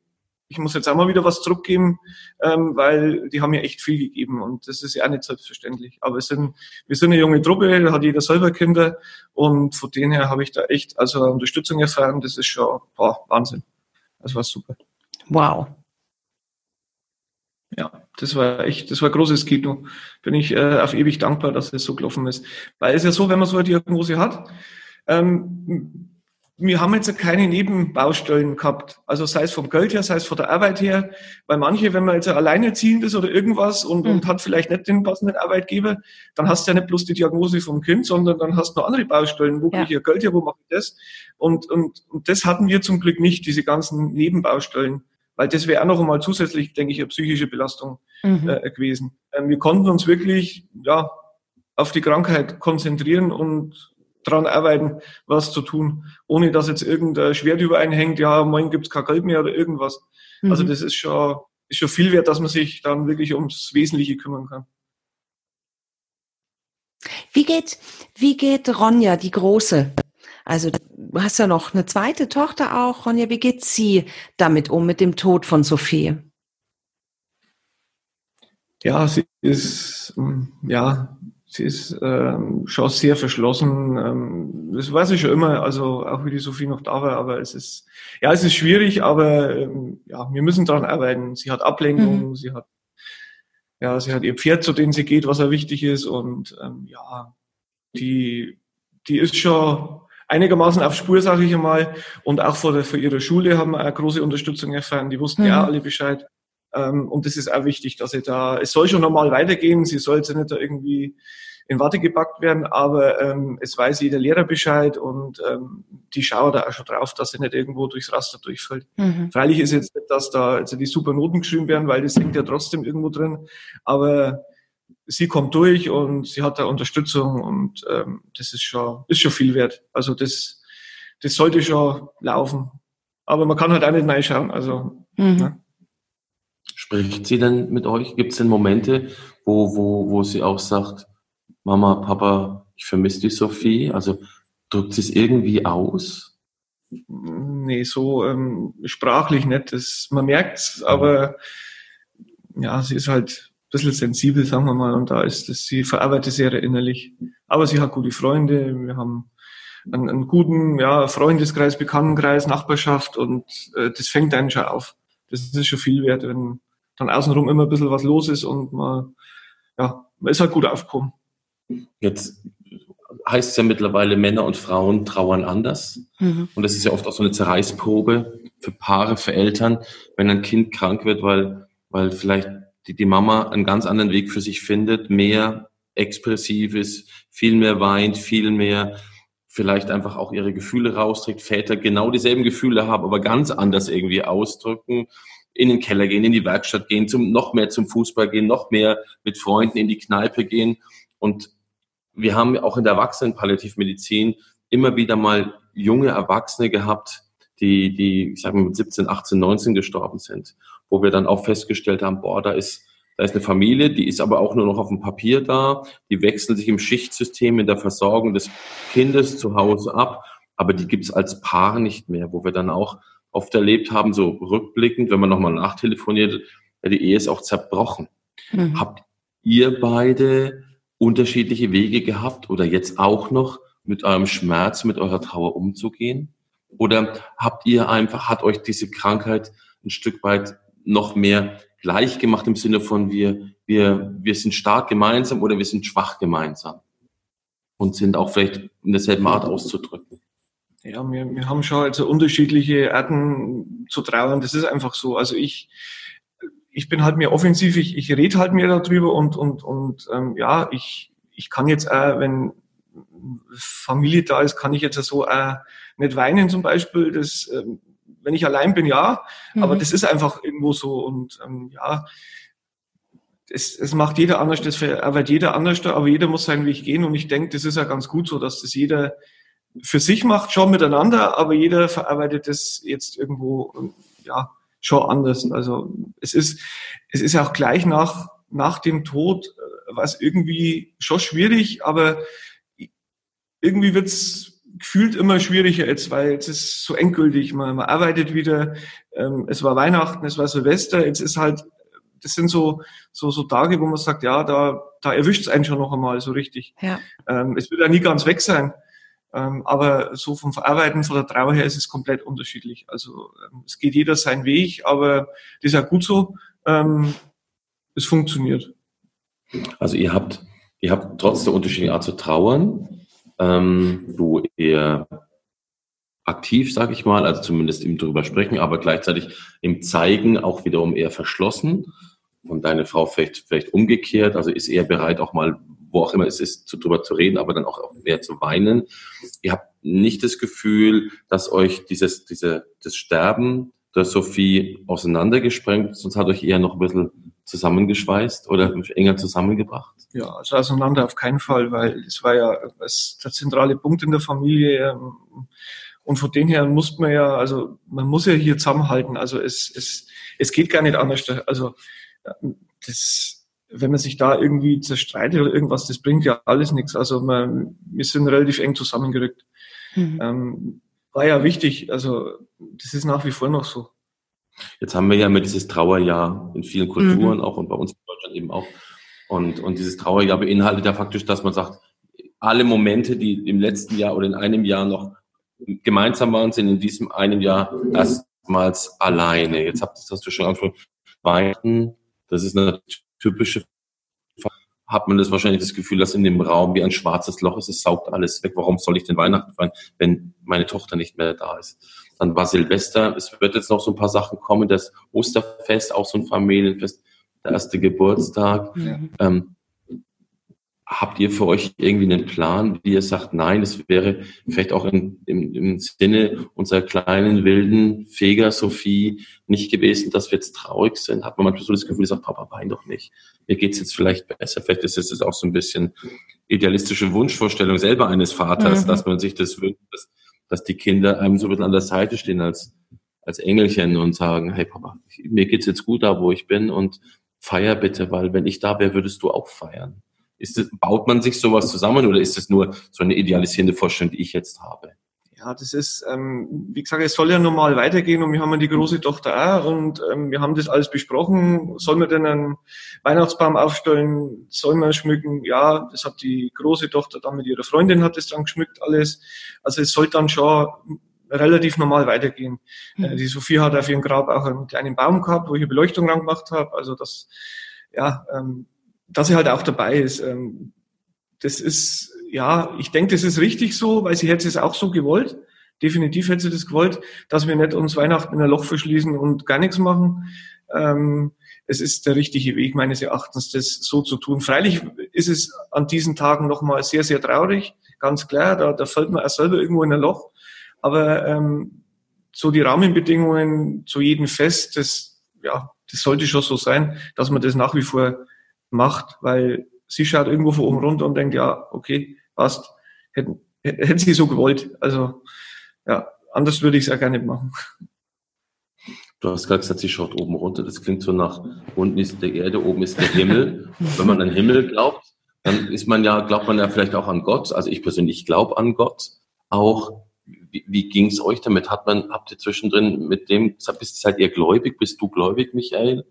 ich muss jetzt auch mal wieder was zurückgeben, ähm, weil die haben mir echt viel gegeben und das ist ja auch nicht selbstverständlich. Aber es sind, wir sind eine junge Truppe, da hat jeder selber Kinder und von denen her habe ich da echt also Unterstützung erfahren. Das ist schon boah, Wahnsinn. Das war super. Wow. Ja, das war echt, das war großes Kino. Bin ich äh, auf ewig dankbar, dass es so gelaufen ist. Weil es ja so, wenn man so eine Diagnose hat, ähm, wir haben jetzt keine Nebenbaustellen gehabt. Also sei es vom Geld her, sei es von der Arbeit her. Weil manche, wenn man jetzt alleinerziehend ist oder irgendwas und, mhm. und hat vielleicht nicht den passenden Arbeitgeber, dann hast du ja nicht bloß die Diagnose vom Kind, sondern dann hast du noch andere Baustellen. Wo ja. kriege ich ja Geld her, wo mache ich das? Und, und, und das hatten wir zum Glück nicht, diese ganzen Nebenbaustellen weil das wäre auch noch einmal zusätzlich, denke ich, eine psychische Belastung mhm. äh, gewesen. Ähm, wir konnten uns wirklich ja, auf die Krankheit konzentrieren und dran arbeiten, was zu tun, ohne dass jetzt irgendein Schwert über einen hängt, ja, morgen gibt's kein Geld mehr oder irgendwas. Mhm. Also das ist schon, ist schon viel wert, dass man sich dann wirklich ums Wesentliche kümmern kann. Wie geht, wie geht Ronja, die Große, Also du hast ja noch eine zweite Tochter auch. Ronja, wie geht sie damit um, mit dem Tod von Sophie? Ja, sie ist, ähm, ja, sie ist ähm, schon sehr verschlossen. Ähm, das weiß ich schon immer, also auch wie die Sophie noch da war, aber es ist, ja, es ist schwierig, aber ähm, ja, wir müssen daran arbeiten. Sie hat Ablenkung, mhm. sie hat, ja, sie hat ihr Pferd, zu dem sie geht, was auch wichtig ist und ähm, ja, die, die ist schon einigermaßen auf Spur, sage ich einmal. Und auch vor, der, vor ihrer Schule haben wir eine große Unterstützung erfahren. Die wussten mhm. ja alle Bescheid. Ähm, und das ist auch wichtig, dass sie da, es soll schon normal weitergehen. Sie soll jetzt nicht da irgendwie in Watte gepackt werden, aber ähm, es weiß jeder Lehrer Bescheid und ähm, die schauen da auch schon drauf, dass sie nicht irgendwo durchs Raster durchfällt. Mhm. Freilich ist jetzt nicht, dass da also die super Noten geschrieben werden, weil das hängt ja trotzdem irgendwo drin, aber sie kommt durch und sie hat da Unterstützung und ähm, das ist schon, ist schon viel wert. Also das, das sollte schon laufen. Aber man kann halt auch nicht reinschauen. Also, mhm. ja. Spricht sie denn mit euch? Gibt es denn Momente, wo, wo, wo sie auch sagt, Mama, Papa, ich vermisse die Sophie? Also drückt sie es irgendwie aus? Nee, so ähm, sprachlich nicht. Das, man merkt aber ja, sie ist halt bisschen sensibel, sagen wir mal, und da ist es, sie verarbeitet sehr innerlich. Aber sie hat gute Freunde, wir haben einen, einen guten ja, Freundeskreis, Bekanntenkreis, Nachbarschaft und äh, das fängt einen schon auf. Das ist schon viel wert, wenn dann außenrum immer ein bisschen was los ist und man, ja, man ist halt gut aufgekommen. Jetzt heißt es ja mittlerweile, Männer und Frauen trauern anders. Mhm. Und das ist ja oft auch so eine Zerreißprobe für Paare, für Eltern, wenn ein Kind krank wird, weil, weil vielleicht die, die Mama einen ganz anderen Weg für sich findet, mehr expressives, viel mehr weint, viel mehr vielleicht einfach auch ihre Gefühle rausträgt, Väter genau dieselben Gefühle haben, aber ganz anders irgendwie ausdrücken, in den Keller gehen, in die Werkstatt gehen, zum, noch mehr zum Fußball gehen, noch mehr mit Freunden in die Kneipe gehen. Und wir haben auch in der Erwachsenenpalliativmedizin immer wieder mal junge Erwachsene gehabt, die, die, ich sage mal, mit 17, 18, 19 gestorben sind wo wir dann auch festgestellt haben, boah, da ist, da ist eine Familie, die ist aber auch nur noch auf dem Papier da, die wechseln sich im Schichtsystem in der Versorgung des Kindes zu Hause ab, aber die gibt es als Paar nicht mehr, wo wir dann auch oft erlebt haben, so rückblickend, wenn man nochmal nachtelefoniert, ja, die Ehe ist auch zerbrochen. Mhm. Habt ihr beide unterschiedliche Wege gehabt oder jetzt auch noch mit eurem Schmerz, mit eurer Trauer umzugehen? Oder habt ihr einfach, hat euch diese Krankheit ein Stück weit noch mehr gleich gemacht im Sinne von wir, wir, wir sind stark gemeinsam oder wir sind schwach gemeinsam und sind auch vielleicht in derselben Art auszudrücken. Ja, wir, wir haben schon also unterschiedliche Arten zu trauern. Das ist einfach so. Also ich, ich bin halt mehr offensiv, ich, ich rede halt mehr darüber und, und, und ähm, ja, ich, ich kann jetzt auch, wenn Familie da ist, kann ich jetzt so auch nicht weinen zum Beispiel. Das ähm, wenn ich allein bin, ja, mhm. aber das ist einfach irgendwo so und ähm, ja, es, es macht jeder anders, das verarbeitet jeder anders, aber jeder muss seinen Weg gehen und ich denke, das ist ja ganz gut so, dass das jeder für sich macht, schon miteinander, aber jeder verarbeitet das jetzt irgendwo, ähm, ja, schon anders. Also es ist, es ist auch gleich nach, nach dem Tod äh, was irgendwie schon schwierig, aber irgendwie wird's gefühlt immer schwieriger jetzt, weil jetzt ist so endgültig, man, man arbeitet wieder, ähm, es war Weihnachten, es war Silvester, jetzt ist halt, das sind so, so, so Tage, wo man sagt, ja, da, da erwischt es einen schon noch einmal so richtig. Ja. Ähm, es wird ja nie ganz weg sein. Ähm, aber so vom Verarbeiten, von der Trauer her ist es komplett unterschiedlich. Also ähm, es geht jeder seinen Weg, aber das ist ja gut so. Ähm, es funktioniert. Also ihr habt, ihr habt trotz der unterschiedlichen Art zu trauern, ähm, wo eher aktiv, sage ich mal, also zumindest im drüber sprechen, aber gleichzeitig im Zeigen auch wiederum eher verschlossen. Und deine Frau vielleicht, vielleicht umgekehrt, also ist eher bereit, auch mal, wo auch immer es ist, zu, drüber zu reden, aber dann auch mehr zu weinen. Ihr habt nicht das Gefühl, dass euch dieses, diese, das Sterben der Sophie auseinandergesprengt, sonst hat euch eher noch ein bisschen zusammengeschweißt oder enger zusammengebracht? Ja, also auseinander auf keinen Fall, weil es war ja das, der zentrale Punkt in der Familie. Ähm, und von dem her muss man ja, also man muss ja hier zusammenhalten. Also es, es, es geht gar nicht anders. Also das, wenn man sich da irgendwie zerstreitet oder irgendwas, das bringt ja alles nichts. Also man, wir sind relativ eng zusammengerückt. Mhm. Ähm, war ja wichtig. Also das ist nach wie vor noch so. Jetzt haben wir ja immer dieses Trauerjahr in vielen Kulturen mhm. auch und bei uns in Deutschland eben auch. Und, und dieses Trauerjahr beinhaltet ja faktisch, dass man sagt, alle Momente, die im letzten Jahr oder in einem Jahr noch gemeinsam waren, sind in diesem einem Jahr erstmals alleine. Jetzt habt, das hast du schon angesprochen. Weihnachten, das ist eine typische hat man das wahrscheinlich das Gefühl, dass in dem Raum wie ein schwarzes Loch ist, es saugt alles weg. Warum soll ich denn Weihnachten feiern, wenn meine Tochter nicht mehr da ist? Dann war Silvester, es wird jetzt noch so ein paar Sachen kommen, das Osterfest, auch so ein Familienfest, der erste Geburtstag. Ja. Ähm, habt ihr für euch irgendwie einen Plan, wie ihr sagt, nein, es wäre vielleicht auch in, im, im Sinne unserer kleinen, wilden Feger Sophie nicht gewesen, dass wir jetzt traurig sind? Hat man manchmal so das Gefühl, sagt, Papa, wein doch nicht. Mir geht's jetzt vielleicht besser. Vielleicht ist es auch so ein bisschen idealistische Wunschvorstellung selber eines Vaters, mhm. dass man sich das wünscht, dass, dass die Kinder einem so ein bisschen an der Seite stehen als, als Engelchen und sagen, hey Papa, mir geht's jetzt gut da, wo ich bin und feier bitte, weil wenn ich da wäre, würdest du auch feiern. Ist das, baut man sich sowas zusammen oder ist es nur so eine idealisierende Vorstellung, die ich jetzt habe? Ja, das ist, ähm, wie gesagt, es soll ja normal weitergehen und wir haben ja die große Tochter auch und ähm, wir haben das alles besprochen. Sollen wir denn einen Weihnachtsbaum aufstellen? Sollen wir schmücken? Ja, das hat die große Tochter dann mit ihrer Freundin hat es dann geschmückt alles. Also es soll dann schon relativ normal weitergehen. Mhm. die Sophie hat auf ihrem Grab auch einen kleinen Baum gehabt, wo ich eine Beleuchtung dran gemacht habe. Also das, ja, ähm, dass sie halt auch dabei ist. Ähm, das ist, ja, ich denke, das ist richtig so, weil sie hätte es auch so gewollt. Definitiv hätte sie das gewollt, dass wir nicht uns Weihnachten in ein Loch verschließen und gar nichts machen. Ähm, es ist der richtige Weg meines Erachtens, das so zu tun. Freilich ist es an diesen Tagen nochmal sehr, sehr traurig, ganz klar. Da, da fällt man auch selber irgendwo in ein Loch. Aber ähm, so die Rahmenbedingungen zu jedem Fest, das, ja, das sollte schon so sein, dass man das nach wie vor macht, weil sie schaut irgendwo von oben runter und denkt, ja, okay, passt, hätten, hätten sie so gewollt. Also ja, anders würde ich es auch gar nicht machen. Du hast gerade gesagt, sie schaut oben runter. Das klingt so nach, unten ist der Erde, oben ist der Himmel. Wenn man an Himmel glaubt, dann ist man ja, glaubt man ja vielleicht auch an Gott. Also ich persönlich glaube an Gott. Auch, wie, wie ging es euch damit? Hat man, habt ihr zwischendrin mit dem, bist, seid ihr gläubig? Bist du gläubig, Michael?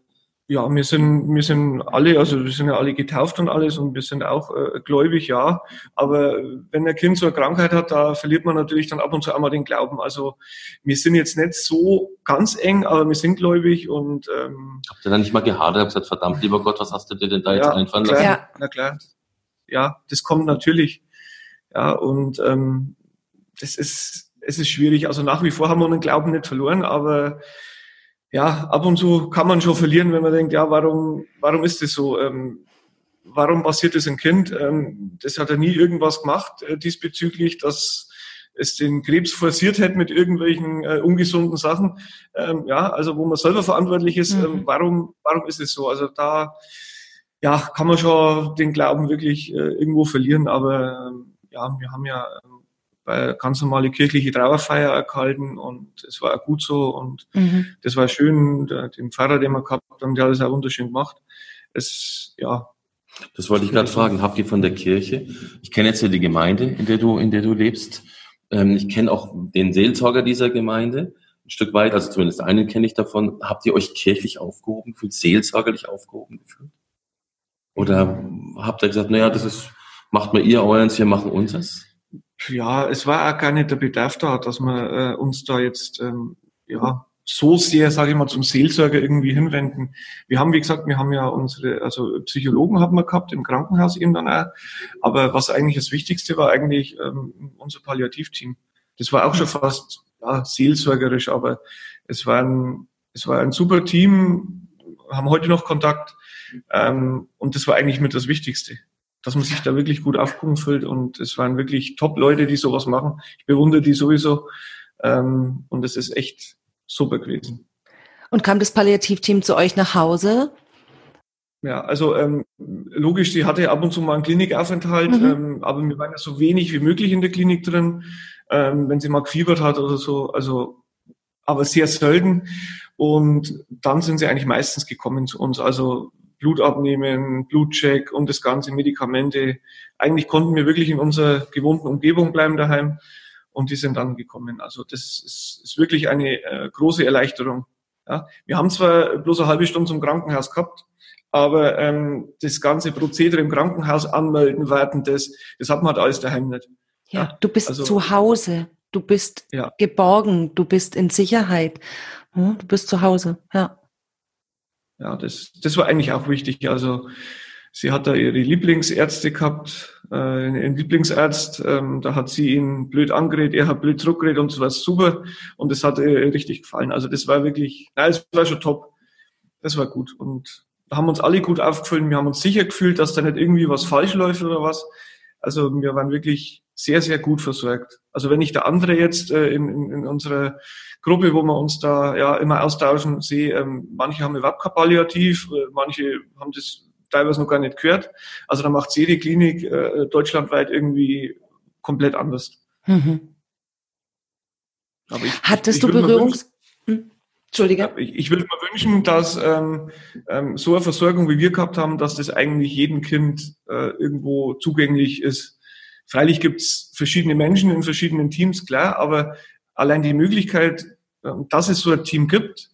Ja, wir sind, wir sind alle, also wir sind ja alle getauft und alles und wir sind auch äh, gläubig, ja. Aber wenn ein Kind so eine Krankheit hat, da verliert man natürlich dann ab und zu einmal den Glauben. Also wir sind jetzt nicht so ganz eng, aber wir sind gläubig und ähm, Habt ihr dann nicht mal gehadert und gesagt, verdammt, lieber Gott, was hast du dir denn da jetzt ja, einfallen lassen? Ja, na klar. Ja, das kommt natürlich. Ja, und ähm, das ist, es ist schwierig. Also nach wie vor haben wir den Glauben nicht verloren, aber ja, ab und zu kann man schon verlieren, wenn man denkt, ja, warum, warum ist das so? Ähm, warum passiert das ein Kind? Ähm, das hat ja nie irgendwas gemacht äh, diesbezüglich, dass es den Krebs forciert hätte mit irgendwelchen äh, ungesunden Sachen. Ähm, ja, also wo man selber verantwortlich ist, ähm, mhm. warum, warum ist es so? Also da, ja, kann man schon den Glauben wirklich äh, irgendwo verlieren, aber ähm, ja, wir haben ja ähm, bei ganz normale kirchliche Trauerfeier erkalten und es war auch gut so und mhm. das war schön, der, den Pfarrer, den wir gehabt haben, der hat das auch wunderschön gemacht. Es, ja. Das wollte ich gerade fragen. Habt ihr von der Kirche? Ich kenne jetzt ja die Gemeinde, in der du, in der du lebst. Ähm, ich kenne auch den Seelsorger dieser Gemeinde ein Stück weit, also zumindest einen kenne ich davon. Habt ihr euch kirchlich aufgehoben gefühlt, seelsorgerlich aufgehoben gefühlt? Oder habt ihr gesagt, naja, das ist, macht mal ihr euren, wir machen unseres? Ja, es war auch gar nicht der Bedarf da, dass wir äh, uns da jetzt ähm, ja so sehr, sage ich mal, zum Seelsorger irgendwie hinwenden. Wir haben, wie gesagt, wir haben ja unsere, also Psychologen haben wir gehabt im Krankenhaus eben dann auch. Aber was eigentlich das Wichtigste war, eigentlich ähm, unser Palliativteam. Das war auch schon fast ja, seelsorgerisch, aber es war ein, es war ein super Team, haben heute noch Kontakt ähm, und das war eigentlich mit das Wichtigste dass man sich da wirklich gut aufgehoben fühlt. Und es waren wirklich Top-Leute, die sowas machen. Ich bewundere die sowieso. Ähm, und es ist echt super gewesen. Und kam das Palliativteam zu euch nach Hause? Ja, also ähm, logisch, sie hatte ab und zu mal einen Klinikaufenthalt, mhm. ähm, aber wir waren ja so wenig wie möglich in der Klinik drin, ähm, wenn sie mal gefiebert hat oder so, also aber sehr selten. Und dann sind sie eigentlich meistens gekommen zu uns. Also Blut abnehmen, Blutcheck und das ganze Medikamente. Eigentlich konnten wir wirklich in unserer gewohnten Umgebung bleiben daheim. und die sind dann gekommen. Also das ist, ist wirklich eine äh, große Erleichterung. Ja, wir haben zwar bloß eine halbe Stunde zum Krankenhaus gehabt, aber ähm, das ganze Prozedere im Krankenhaus anmelden, warten, das, das hat man halt alles daheim nicht. Ja, ja du bist also, zu Hause, du bist ja. geborgen, du bist in Sicherheit, hm, du bist zu Hause, ja. Ja, das, das war eigentlich auch wichtig. Also sie hat da ihre Lieblingsärzte gehabt, äh, einen Lieblingsarzt, ähm, da hat sie ihn blöd angeredet, er hat blöd zurückgeredet und so was super und das hat ihr richtig gefallen. Also das war wirklich, nein, es war schon top. Das war gut und da haben uns alle gut aufgefüllt. Wir haben uns sicher gefühlt, dass da nicht irgendwie was falsch läuft oder was. Also wir waren wirklich sehr, sehr gut versorgt. Also wenn ich der andere jetzt äh, in, in, in unserer Gruppe, wo wir uns da ja immer austauschen, sehe, ähm, manche haben überhaupt kein Palliativ, äh, manche haben das teilweise noch gar nicht gehört. Also da macht jede Klinik äh, deutschlandweit irgendwie komplett anders. Mhm. Ich, Hattest ich, ich du Berührungs... Hm? Entschuldige. Ich, ich würde mir wünschen, dass ähm, ähm, so eine Versorgung, wie wir gehabt haben, dass das eigentlich jedem Kind äh, irgendwo zugänglich ist. Freilich gibt's verschiedene Menschen in verschiedenen Teams, klar, aber allein die Möglichkeit, äh, dass es so ein Team gibt,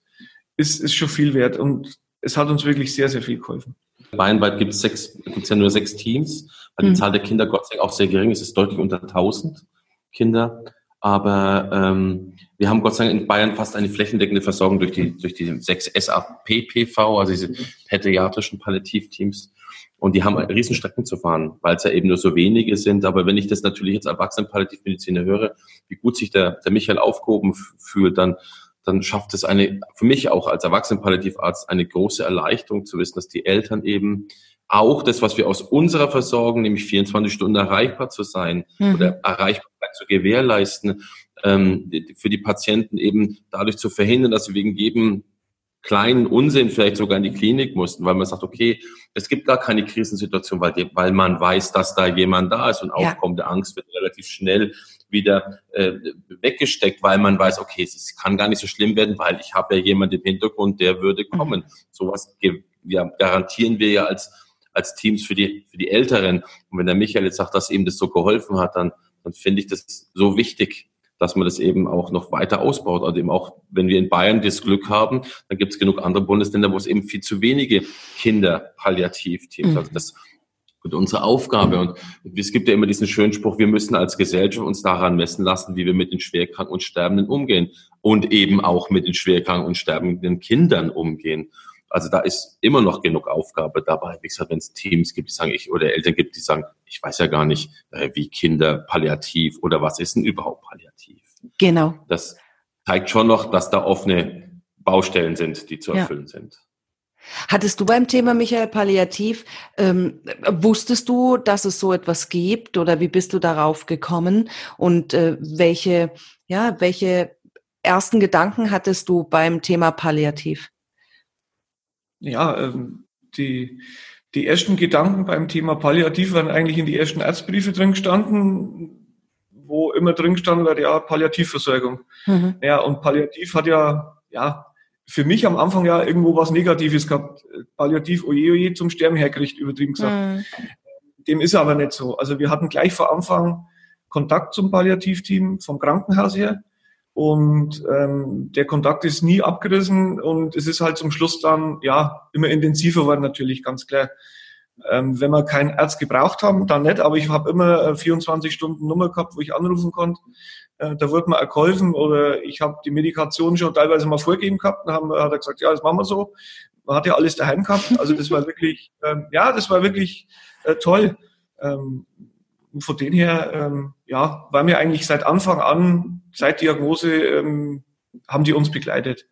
ist, ist schon viel wert und es hat uns wirklich sehr, sehr viel geholfen. Bayernweit gibt es sechs, gibt's ja nur sechs Teams, weil die mhm. Zahl der Kinder Gott sei Dank auch sehr gering ist. Es ist deutlich unter 1000 Kinder. Aber ähm, wir haben Gott sei Dank in Bayern fast eine flächendeckende Versorgung durch die, durch die sechs SAP-PV, also diese pädiatrischen Palliativteams. Und die haben Riesenstrecken zu fahren, weil es ja eben nur so wenige sind. Aber wenn ich das natürlich jetzt Erwachsenen-Palliativmediziner höre, wie gut sich der, der Michael aufgehoben fühlt, dann, dann schafft es eine, für mich auch als Erwachsenen-Palliativarzt eine große Erleichterung zu wissen, dass die Eltern eben auch das, was wir aus unserer Versorgung, nämlich 24 Stunden erreichbar zu sein mhm. oder Erreichbarkeit zu gewährleisten, ähm, für die Patienten eben dadurch zu verhindern, dass sie wegen jedem kleinen Unsinn vielleicht sogar in die Klinik mussten, weil man sagt, okay, es gibt gar keine Krisensituation, weil, die, weil man weiß, dass da jemand da ist und ja. aufkommende Angst wird relativ schnell wieder äh, weggesteckt, weil man weiß, okay, es kann gar nicht so schlimm werden, weil ich habe ja jemanden im Hintergrund, der würde kommen. Mhm. Sowas ja, garantieren wir ja als als Teams für die, für die Älteren. Und wenn der Michael jetzt sagt, dass ihm das so geholfen hat, dann, dann finde ich das so wichtig, dass man das eben auch noch weiter ausbaut. Also eben auch, wenn wir in Bayern das Glück haben, dann gibt es genug andere Bundesländer, wo es eben viel zu wenige Kinder-Palliativteams. Mhm. Also das und unsere Aufgabe. Und es gibt ja immer diesen schönen Spruch, wir müssen als Gesellschaft uns daran messen lassen, wie wir mit den Schwerkranken und Sterbenden umgehen und eben auch mit den Schwerkranken und sterbenden Kindern umgehen. Also da ist immer noch genug Aufgabe dabei. Wie gesagt, wenn es Teams gibt, die sagen, ich, oder Eltern gibt, die sagen, ich weiß ja gar nicht, äh, wie Kinder palliativ oder was ist denn überhaupt palliativ? Genau. Das zeigt schon noch, dass da offene Baustellen sind, die zu erfüllen ja. sind. Hattest du beim Thema Michael Palliativ, ähm, wusstest du, dass es so etwas gibt oder wie bist du darauf gekommen und äh, welche, ja, welche ersten Gedanken hattest du beim Thema Palliativ? Ja, ähm, die, die ersten Gedanken beim Thema Palliativ waren eigentlich in die ersten Arztbriefe drin gestanden, wo immer drin gestanden war, ja, Palliativversorgung. Mhm. Ja, und Palliativ hat ja, ja, für mich am Anfang ja irgendwo was Negatives gehabt. Palliativ, oje, oje, zum Sterben herkriegt, übertrieben gesagt. Mhm. Dem ist aber nicht so. Also wir hatten gleich vor Anfang Kontakt zum Palliativteam vom Krankenhaus her. Und ähm, der Kontakt ist nie abgerissen und es ist halt zum Schluss dann ja immer intensiver geworden natürlich, ganz klar. Ähm, wenn wir keinen Arzt gebraucht haben, dann nicht, aber ich habe immer 24 Stunden Nummer gehabt, wo ich anrufen konnte. Äh, da wurde mir geholfen oder ich habe die Medikation schon teilweise mal vorgegeben gehabt und haben, hat er gesagt, ja, das machen wir so. Man hat ja alles daheim gehabt. Also das war wirklich, ähm, ja, das war wirklich äh, toll. Ähm, und von dem her, ähm, ja, waren wir eigentlich seit Anfang an, seit Diagnose, ähm, haben die uns begleitet.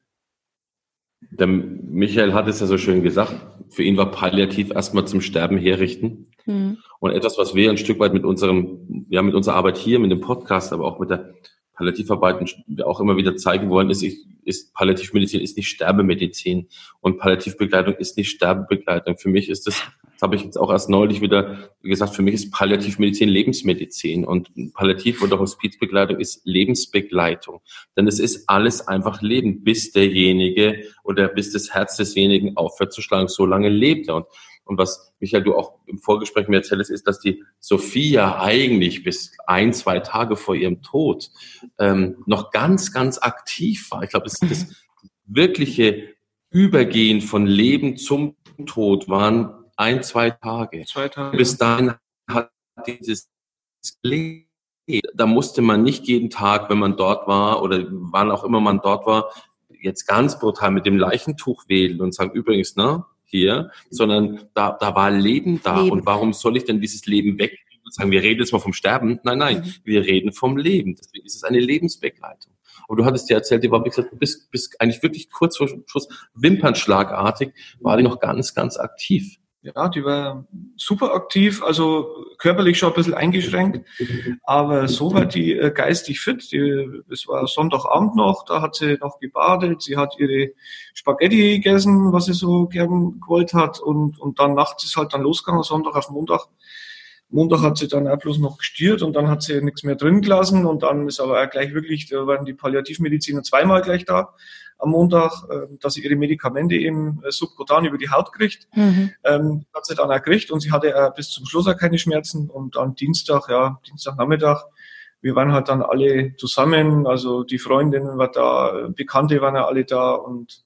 Der Michael hat es ja so schön gesagt, für ihn war Palliativ erstmal zum Sterben herrichten. Mhm. Und etwas, was wir ein Stück weit mit unserem, ja, mit unserer Arbeit hier, mit dem Podcast, aber auch mit der Palliativarbeit auch immer wieder zeigen wollen, ist, ist Palliativmedizin ist nicht Sterbemedizin und Palliativbegleitung ist nicht Sterbebegleitung. Für mich ist das Das habe ich jetzt auch erst neulich wieder gesagt. Für mich ist Palliativmedizin Lebensmedizin und Palliativ- oder Hospizbegleitung ist Lebensbegleitung. Denn es ist alles einfach Leben, bis derjenige oder bis das Herz desjenigen aufhört zu schlagen. So lange lebt er. Und und was Michael, du auch im Vorgespräch mir erzählst, ist, dass die Sophia eigentlich bis ein, zwei Tage vor ihrem Tod ähm, noch ganz, ganz aktiv war. Ich glaube, das, das wirkliche Übergehen von Leben zum Tod waren ein, zwei Tage. Zwei Tage. Bis dahin hat dieses Leben da musste man nicht jeden Tag, wenn man dort war oder wann auch immer man dort war, jetzt ganz brutal mit dem Leichentuch wählen und sagen, übrigens, ne, hier, sondern da, da war Leben da. Leben. Und warum soll ich denn dieses Leben weg und sagen, wir reden jetzt mal vom Sterben? Nein, nein, mhm. wir reden vom Leben. Deswegen ist es eine Lebensbegleitung. Und du hattest dir erzählt, die war, wie gesagt, bis, bis eigentlich wirklich kurz vor Schluss, wimpernschlagartig, war die noch ganz, ganz aktiv. Ja, die war super aktiv, also körperlich schon ein bisschen eingeschränkt, aber so war die äh, geistig fit. Die, es war Sonntagabend noch, da hat sie noch gebadet, sie hat ihre Spaghetti gegessen, was sie so gern gewollt hat und, und dann nachts ist halt dann losgegangen, Sonntag auf Montag. Montag hat sie dann auch bloß noch gestiert und dann hat sie nichts mehr drin gelassen und dann ist aber auch gleich wirklich, da waren die Palliativmediziner zweimal gleich da am Montag, äh, dass sie ihre Medikamente eben äh, subkutan über die Haut kriegt. Mhm. Ähm, hat sie dann auch gekriegt und sie hatte äh, bis zum Schluss auch keine Schmerzen und am Dienstag, ja, Dienstagnachmittag, wir waren halt dann alle zusammen, also die Freundinnen waren da, Bekannte waren ja alle da und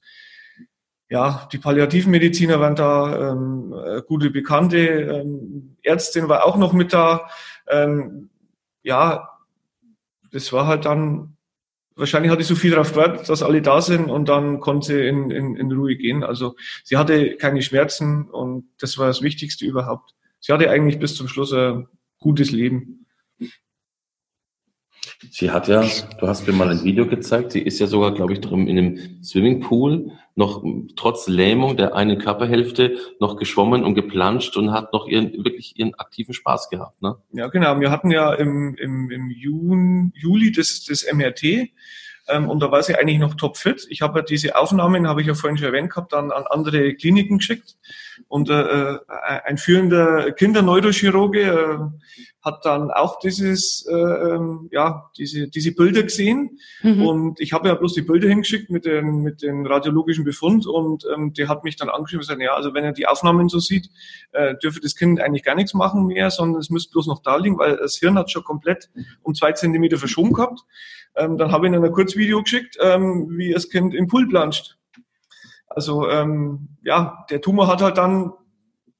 ja, die Palliativmediziner waren da, ähm, gute Bekannte, ähm, Ärztin war auch noch mit da. Ähm, ja, das war halt dann wahrscheinlich hatte ich so viel darauf gewartet, dass alle da sind und dann konnte sie in, in, in Ruhe gehen. Also sie hatte keine Schmerzen und das war das Wichtigste überhaupt. Sie hatte eigentlich bis zum Schluss ein gutes Leben. Sie hat ja, du hast mir mal ein Video gezeigt, sie ist ja sogar, glaube ich, drum in einem Swimmingpool noch trotz Lähmung der einen Körperhälfte noch geschwommen und geplanscht und hat noch ihren, wirklich ihren aktiven Spaß gehabt. Ne? Ja, genau. Wir hatten ja im, im, im Juni, Juli das, das MRT ähm, und da war sie eigentlich noch topfit. Ich habe ja diese Aufnahmen, habe ich ja vorhin schon erwähnt gehabt, dann an andere Kliniken geschickt. Und äh, äh ein führender Kinderneurochirurge äh, hat dann auch dieses, äh, ähm, ja, diese, diese Bilder gesehen. Mhm. Und ich habe ja bloß die Bilder hingeschickt mit den, mit den radiologischen Befund und ähm, der hat mich dann angeschrieben und gesagt, ja, also wenn er die Aufnahmen so sieht, äh, dürfe das Kind eigentlich gar nichts machen mehr, sondern es müsste bloß noch da liegen, weil das Hirn hat schon komplett um zwei Zentimeter verschoben gehabt. Ähm, dann habe ich ihnen ein Kurzvideo geschickt, ähm, wie das Kind im Pool planscht. Also ähm, ja, der Tumor hat halt dann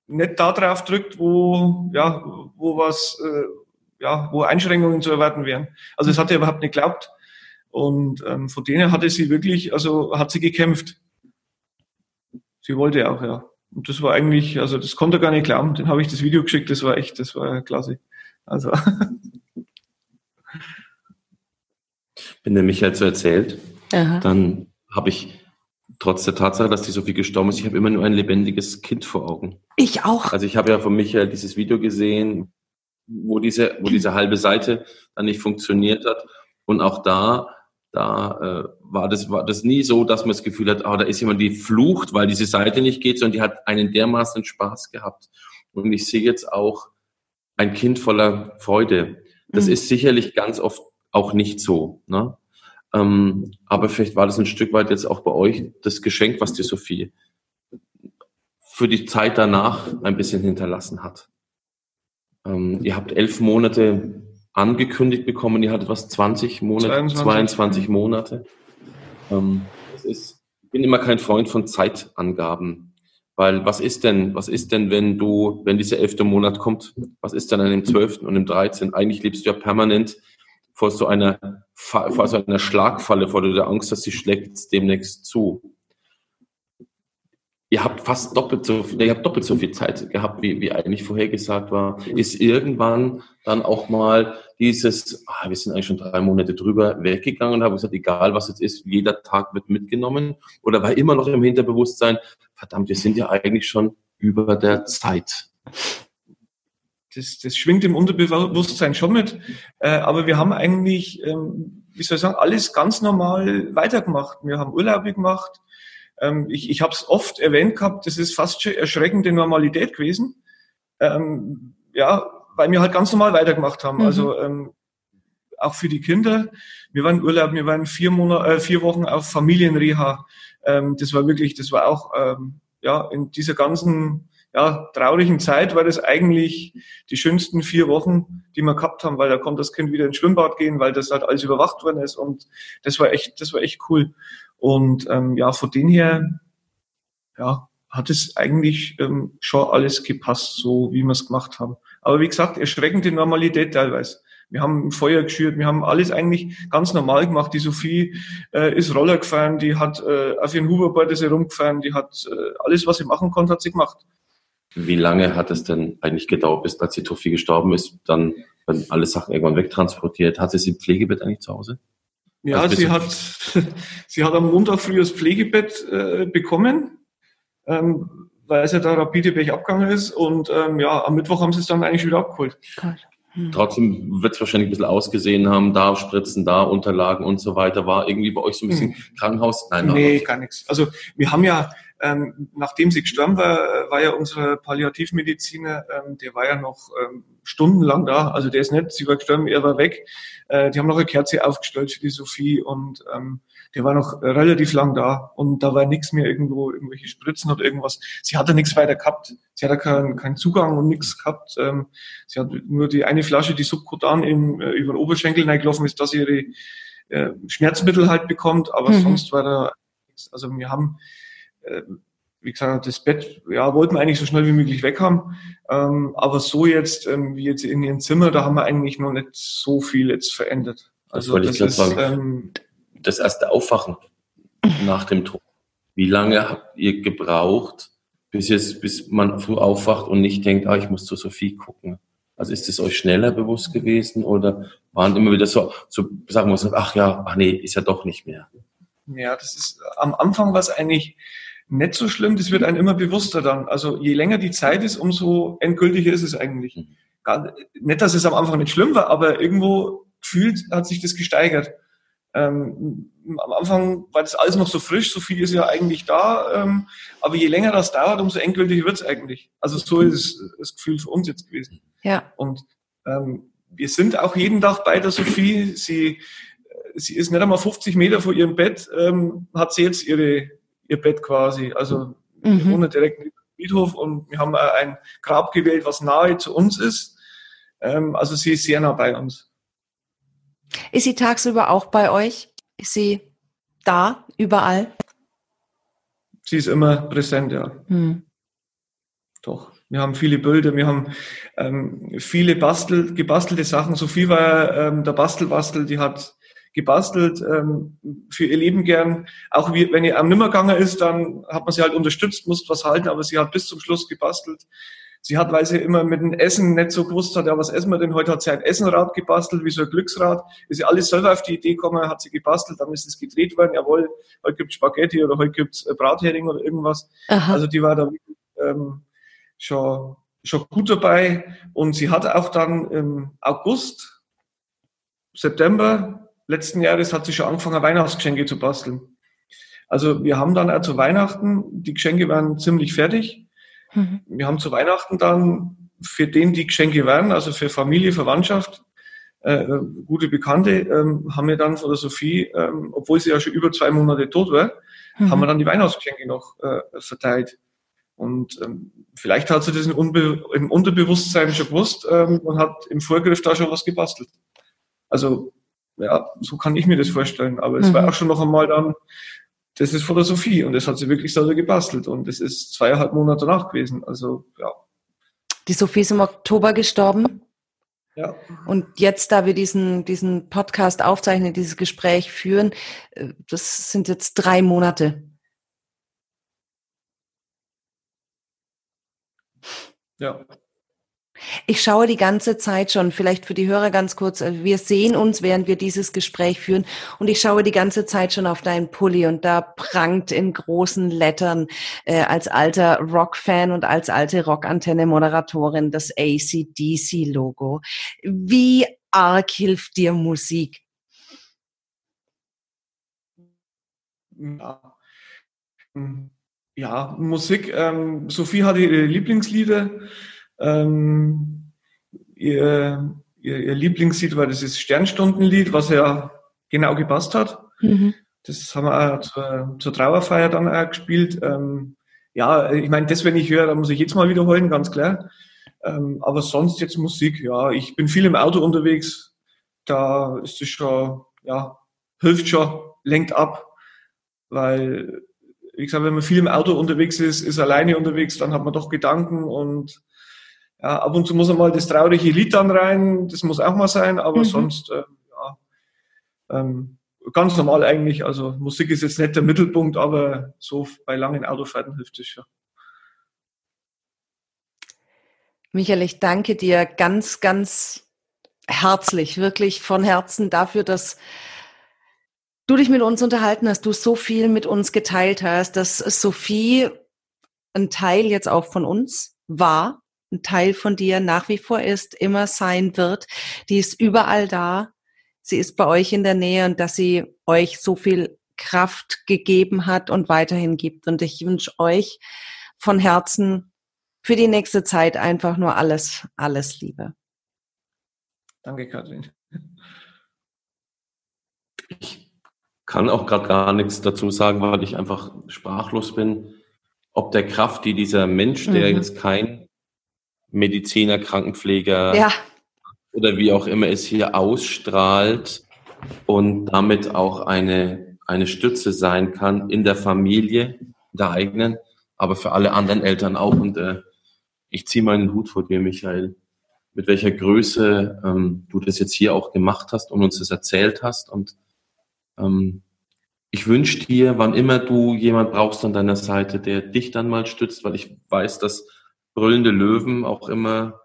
nicht da drauf drückt, wo ja, wo was, äh, ja, wo Einschränkungen zu erwarten wären. Also es hat er überhaupt nicht geglaubt. Und ähm, von denen hatte sie wirklich, also hat sie gekämpft. Sie wollte auch, ja. Und das war eigentlich, also das konnte er gar nicht glauben. Den habe ich das Video geschickt, das war echt, das war klasse. Also Wenn der Michael so erzählt, Aha. dann habe ich trotz der Tatsache, dass die Sophie gestorben ist, ich habe immer nur ein lebendiges Kind vor Augen. Ich auch. Also ich habe ja von Michael dieses Video gesehen, wo diese, wo diese halbe Seite dann nicht funktioniert hat. Und auch da, da äh, war das war das nie so, dass man das Gefühl hat, ah, da ist jemand, die flucht, weil diese Seite nicht geht, sondern die hat einen dermaßen Spaß gehabt. Und ich sehe jetzt auch ein Kind voller Freude. Das mhm. ist sicherlich ganz oft auch nicht so. Ne? Ähm, aber vielleicht war das ein Stück weit jetzt auch bei euch das Geschenk, was die Sophie für die Zeit danach ein bisschen hinterlassen hat. Ähm, ihr habt elf Monate angekündigt bekommen, ihr hattet was 20 Monate, 22, 22 Monate. Ähm, ist, ich bin immer kein Freund von Zeitangaben. Weil was ist denn, was ist denn, wenn du, wenn dieser elfte Monat kommt, was ist denn an dem zwölften und dem dreizehnten? Eigentlich lebst du ja permanent vor so einer, vor so einer Schlagfalle, vor der Angst, dass sie schlägt demnächst zu. Ihr habt fast doppelt so, ihr habt doppelt so viel Zeit gehabt, wie, wie eigentlich vorhergesagt war. Ist irgendwann dann auch mal dieses, ah, wir sind eigentlich schon drei Monate drüber weggegangen und haben gesagt, egal was jetzt ist, jeder Tag wird mitgenommen? Oder war immer noch im Hinterbewusstsein, verdammt, wir sind ja eigentlich schon über der Zeit? Das, das schwingt im Unterbewusstsein schon mit. Äh, aber wir haben eigentlich, ähm, wie soll ich sagen, alles ganz normal weitergemacht. Wir haben Urlaube gemacht. ähm, ich, ich habe es oft erwähnt gehabt, das ist fast schon erschreckende Normalität gewesen. Ähm, ja, weil wir halt ganz normal weitergemacht haben. Mhm. Also ähm, auch für die Kinder. Wir waren Urlaub, wir waren vier Monate, äh, vier Wochen auf Familienreha. Ähm, das war wirklich, das war auch ähm, ja in dieser ganzen ja, traurigen Zeit war das eigentlich die schönsten vier Wochen, die wir gehabt haben, weil da konnte das Kind wieder ins Schwimmbad gehen, weil das halt alles überwacht worden ist und das war echt, das war echt cool. Und ähm, ja, von dem her, ja, hat es eigentlich ähm, schon alles gepasst, so wie wir es gemacht haben. Aber wie gesagt, erschreckende Normalität teilweise. Wir haben Feuer geschürt, wir haben alles eigentlich ganz normal gemacht. Die Sophie äh, ist Roller gefahren, die hat äh, auf ihren Huberboard ist herumgefahren, die hat äh, alles, was sie machen konnte, hat sie gemacht. Wie lange hat es denn eigentlich gedauert, bis als die Sophie gestorben ist, dann wenn alle Sachen irgendwann wegtransportiert? Hat sie sie im Pflegebett eigentlich zu Hause? Ja, also sie hat, sie hat am Montag früh das Pflegebett äh, bekommen, ähm, weil es ja da rapide abgegangen ist. Und ähm, ja, am Mittwoch haben sie es dann eigentlich wieder abgeholt. Hm. Trotzdem wird es wahrscheinlich ein bisschen ausgesehen haben, da Spritzen, da Unterlagen und so weiter. War irgendwie bei euch so ein bisschen hm. Krankenhaus? Nein, nee, gar nichts. Also wir haben ja, ähm, nachdem sie gestorben war, war ja unser Palliativmediziner, ähm, der war ja noch ähm, stundenlang da. Also der ist nicht, sie war gestorben, er war weg. Äh, die haben noch eine Kerze aufgestellt für die Sophie und ähm, der war noch relativ lang da und da war nichts mehr irgendwo, irgendwelche Spritzen oder irgendwas. Sie hatte nichts weiter gehabt. Sie hatte keinen keinen Zugang und nichts gehabt. Ähm, sie hat nur die eine Flasche, die subkutan im, äh, über den Oberschenkel reingelaufen ist, dass sie ihre äh, Schmerzmittel halt bekommt, aber mhm. sonst war da nichts. Also wir haben äh, wie gesagt, das Bett, ja, wollten wir eigentlich so schnell wie möglich weg haben. Ähm, aber so jetzt, ähm, wie jetzt in ihrem Zimmer, da haben wir eigentlich noch nicht so viel jetzt verändert. Also das, das ist, sagen. Ähm, das erste Aufwachen nach dem Tod. Wie lange habt ihr gebraucht, bis jetzt, bis man früh aufwacht und nicht denkt, ah, ich muss zu Sophie gucken? Also ist es euch schneller bewusst gewesen oder waren immer wieder so, so sagen wir so, ach ja, ach nee, ist ja doch nicht mehr? Ja, das ist, am Anfang war es eigentlich, nicht so schlimm, das wird einem immer bewusster dann. Also je länger die Zeit ist, umso endgültiger ist es eigentlich. Mhm. Gar, nicht, dass es am Anfang nicht schlimm war, aber irgendwo gefühlt hat sich das gesteigert. Ähm, am Anfang war das alles noch so frisch, so viel ist ja eigentlich da, ähm, aber je länger das dauert, umso endgültiger wird es eigentlich. Also so ist das Gefühl für uns jetzt gewesen. Ja. Und ähm, wir sind auch jeden Tag bei der Sophie. Sie, sie ist nicht einmal 50 Meter vor ihrem Bett, ähm, hat sie jetzt ihre ihr Bett quasi. Also mhm. wir wohnen direkt im Friedhof und wir haben ein Grab gewählt, was nahe zu uns ist. Ähm, also sie ist sehr nah bei uns. Ist sie tagsüber auch bei euch? Ist sie da, überall? Sie ist immer präsent, ja. Mhm. Doch. Wir haben viele Bilder, wir haben ähm, viele Bastel, gebastelte Sachen. Sophie war ähm, der Bastelbastel, die hat gebastelt ähm, für ihr Leben gern. Auch wie, wenn ihr am Nimmerganger ist, dann hat man sie halt unterstützt, musste was halten, aber sie hat bis zum Schluss gebastelt. Sie hat, weil sie immer mit dem Essen nicht so gewusst hat, ja, was essen wir denn? Heute hat sie ein Essenrad gebastelt, wie so ein Glücksrad. Ist sie alles selber auf die Idee gekommen, hat sie gebastelt, dann ist es gedreht worden, jawohl, heute gibt's Spaghetti oder heute gibt's äh, Brathering oder irgendwas. Aha. Also die war da ähm, schon, schon gut dabei. Und sie hat auch dann im August, September letzten Jahres hat sie schon angefangen, Weihnachtsgeschenke zu basteln. Also wir haben dann auch zu Weihnachten, die Geschenke waren ziemlich fertig. Mhm. Wir haben zu Weihnachten dann für den die Geschenke waren, also für Familie, Verwandtschaft, äh, gute Bekannte, ähm, haben wir dann von der Sophie, ähm, obwohl sie ja schon über zwei Monate tot war, mhm. haben wir dann die Weihnachtsgeschenke noch äh, verteilt. Und ähm, vielleicht hat sie das im, Unbe im Unterbewusstsein schon gewusst ähm, und hat im Vorgriff da schon was gebastelt. Also ja, so kann ich mir das vorstellen. Aber es mhm. war auch schon noch einmal dann, das ist von der Sophie und das hat sie wirklich selber gebastelt und es ist zweieinhalb Monate danach gewesen. Also, ja. Die Sophie ist im Oktober gestorben. Ja. Und jetzt, da wir diesen, diesen Podcast aufzeichnen, dieses Gespräch führen, äh, das sind jetzt drei Monate. Ja. Ich schaue die ganze Zeit schon, vielleicht für die Hörer ganz kurz, äh, wir sehen uns, während wir dieses Gespräch führen und ich schaue die ganze Zeit schon auf deinen Pulli und da prangt in großen Lettern äh, als alter Rock-Fan und als alte Rockantenne-Moderatorin das ACDC-Logo. Wie arg hilft dir Musik? Ja. Ja, Musik. Ähm, Sophie hatte ihre Lieblingslieder. Ähm, ihr, ihr, ihr, Lieblingslied war dieses Sternstundenlied, was ja genau gepasst hat. Mhm. Das haben wir auch zur, zur Trauerfeier dann auch gespielt. Ähm, ja, ich meine, das, wenn ich höre, da muss ich jetzt mal wiederholen, ganz klar. Ähm, aber sonst jetzt Musik, ja, ich bin viel im Auto unterwegs. Da ist es schon, ja, hilft schon, lenkt ab. Weil, wie gesagt, wenn man viel im Auto unterwegs ist, ist alleine unterwegs, dann hat man doch Gedanken und ja, ab und zu muss man mal das traurige Lied dann rein, das muss auch mal sein, aber mhm. sonst, äh, ja, ähm, ganz normal eigentlich. Also Musik ist jetzt nicht der Mittelpunkt, aber so bei langen Autofahrten hilft es schon. Michael, ich danke dir ganz, ganz herzlich, wirklich von Herzen dafür, dass du dich mit uns unterhalten hast, du so viel mit uns geteilt hast, dass Sophie ein Teil jetzt auch von uns war, ein Teil von dir nach wie vor ist, immer sein wird. Die ist überall da sie ist bei euch in der Nähe und dass sie euch so viel Kraft gegeben hat und weiterhin gibt. Und ich wünsche euch von Herzen für die nächste Zeit einfach nur alles, alles Liebe. Danke, Kathrin. Ich kann auch gerade gar nichts dazu sagen, weil ich einfach sprachlos bin, ob der Kraft, die dieser Mensch, der mhm. jetzt kein Mediziner, Krankenpfleger, ja oder wie auch immer es hier ausstrahlt und damit auch eine, eine Stütze sein kann in der Familie, der eigenen, aber für alle anderen Eltern auch. Und äh, ich ziehe meinen Hut vor dir, Michael, mit welcher Größe ähm, du das jetzt hier auch gemacht hast und uns das erzählt hast. Und ähm, ich wünsche dir, wann immer du jemand brauchst an deiner Seite, der dich dann mal stützt, weil ich weiß, dass brüllende Löwen auch immer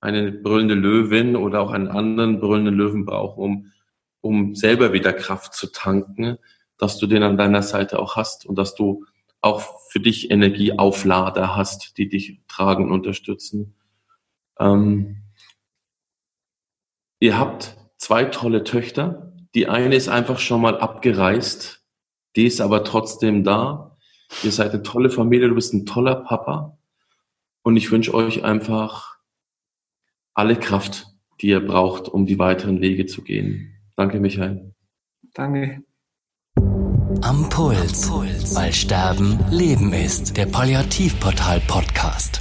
eine brüllende Löwin oder auch einen anderen brüllenden Löwen brauchen, um, um selber wieder Kraft zu tanken, dass du den an deiner Seite auch hast und dass du auch für dich Energieauflader hast, die dich tragen und unterstützen. Ähm, ihr habt zwei tolle Töchter. Die eine ist einfach schon mal abgereist, die ist aber trotzdem da. Ihr seid eine tolle Familie, du bist ein toller Papa. Und ich wünsche euch einfach alle Kraft, die ihr braucht, um die weiteren Wege zu gehen. Danke, Michael. Danke. Am Puls, weil Sterben Leben ist. Der Palliativportal Podcast.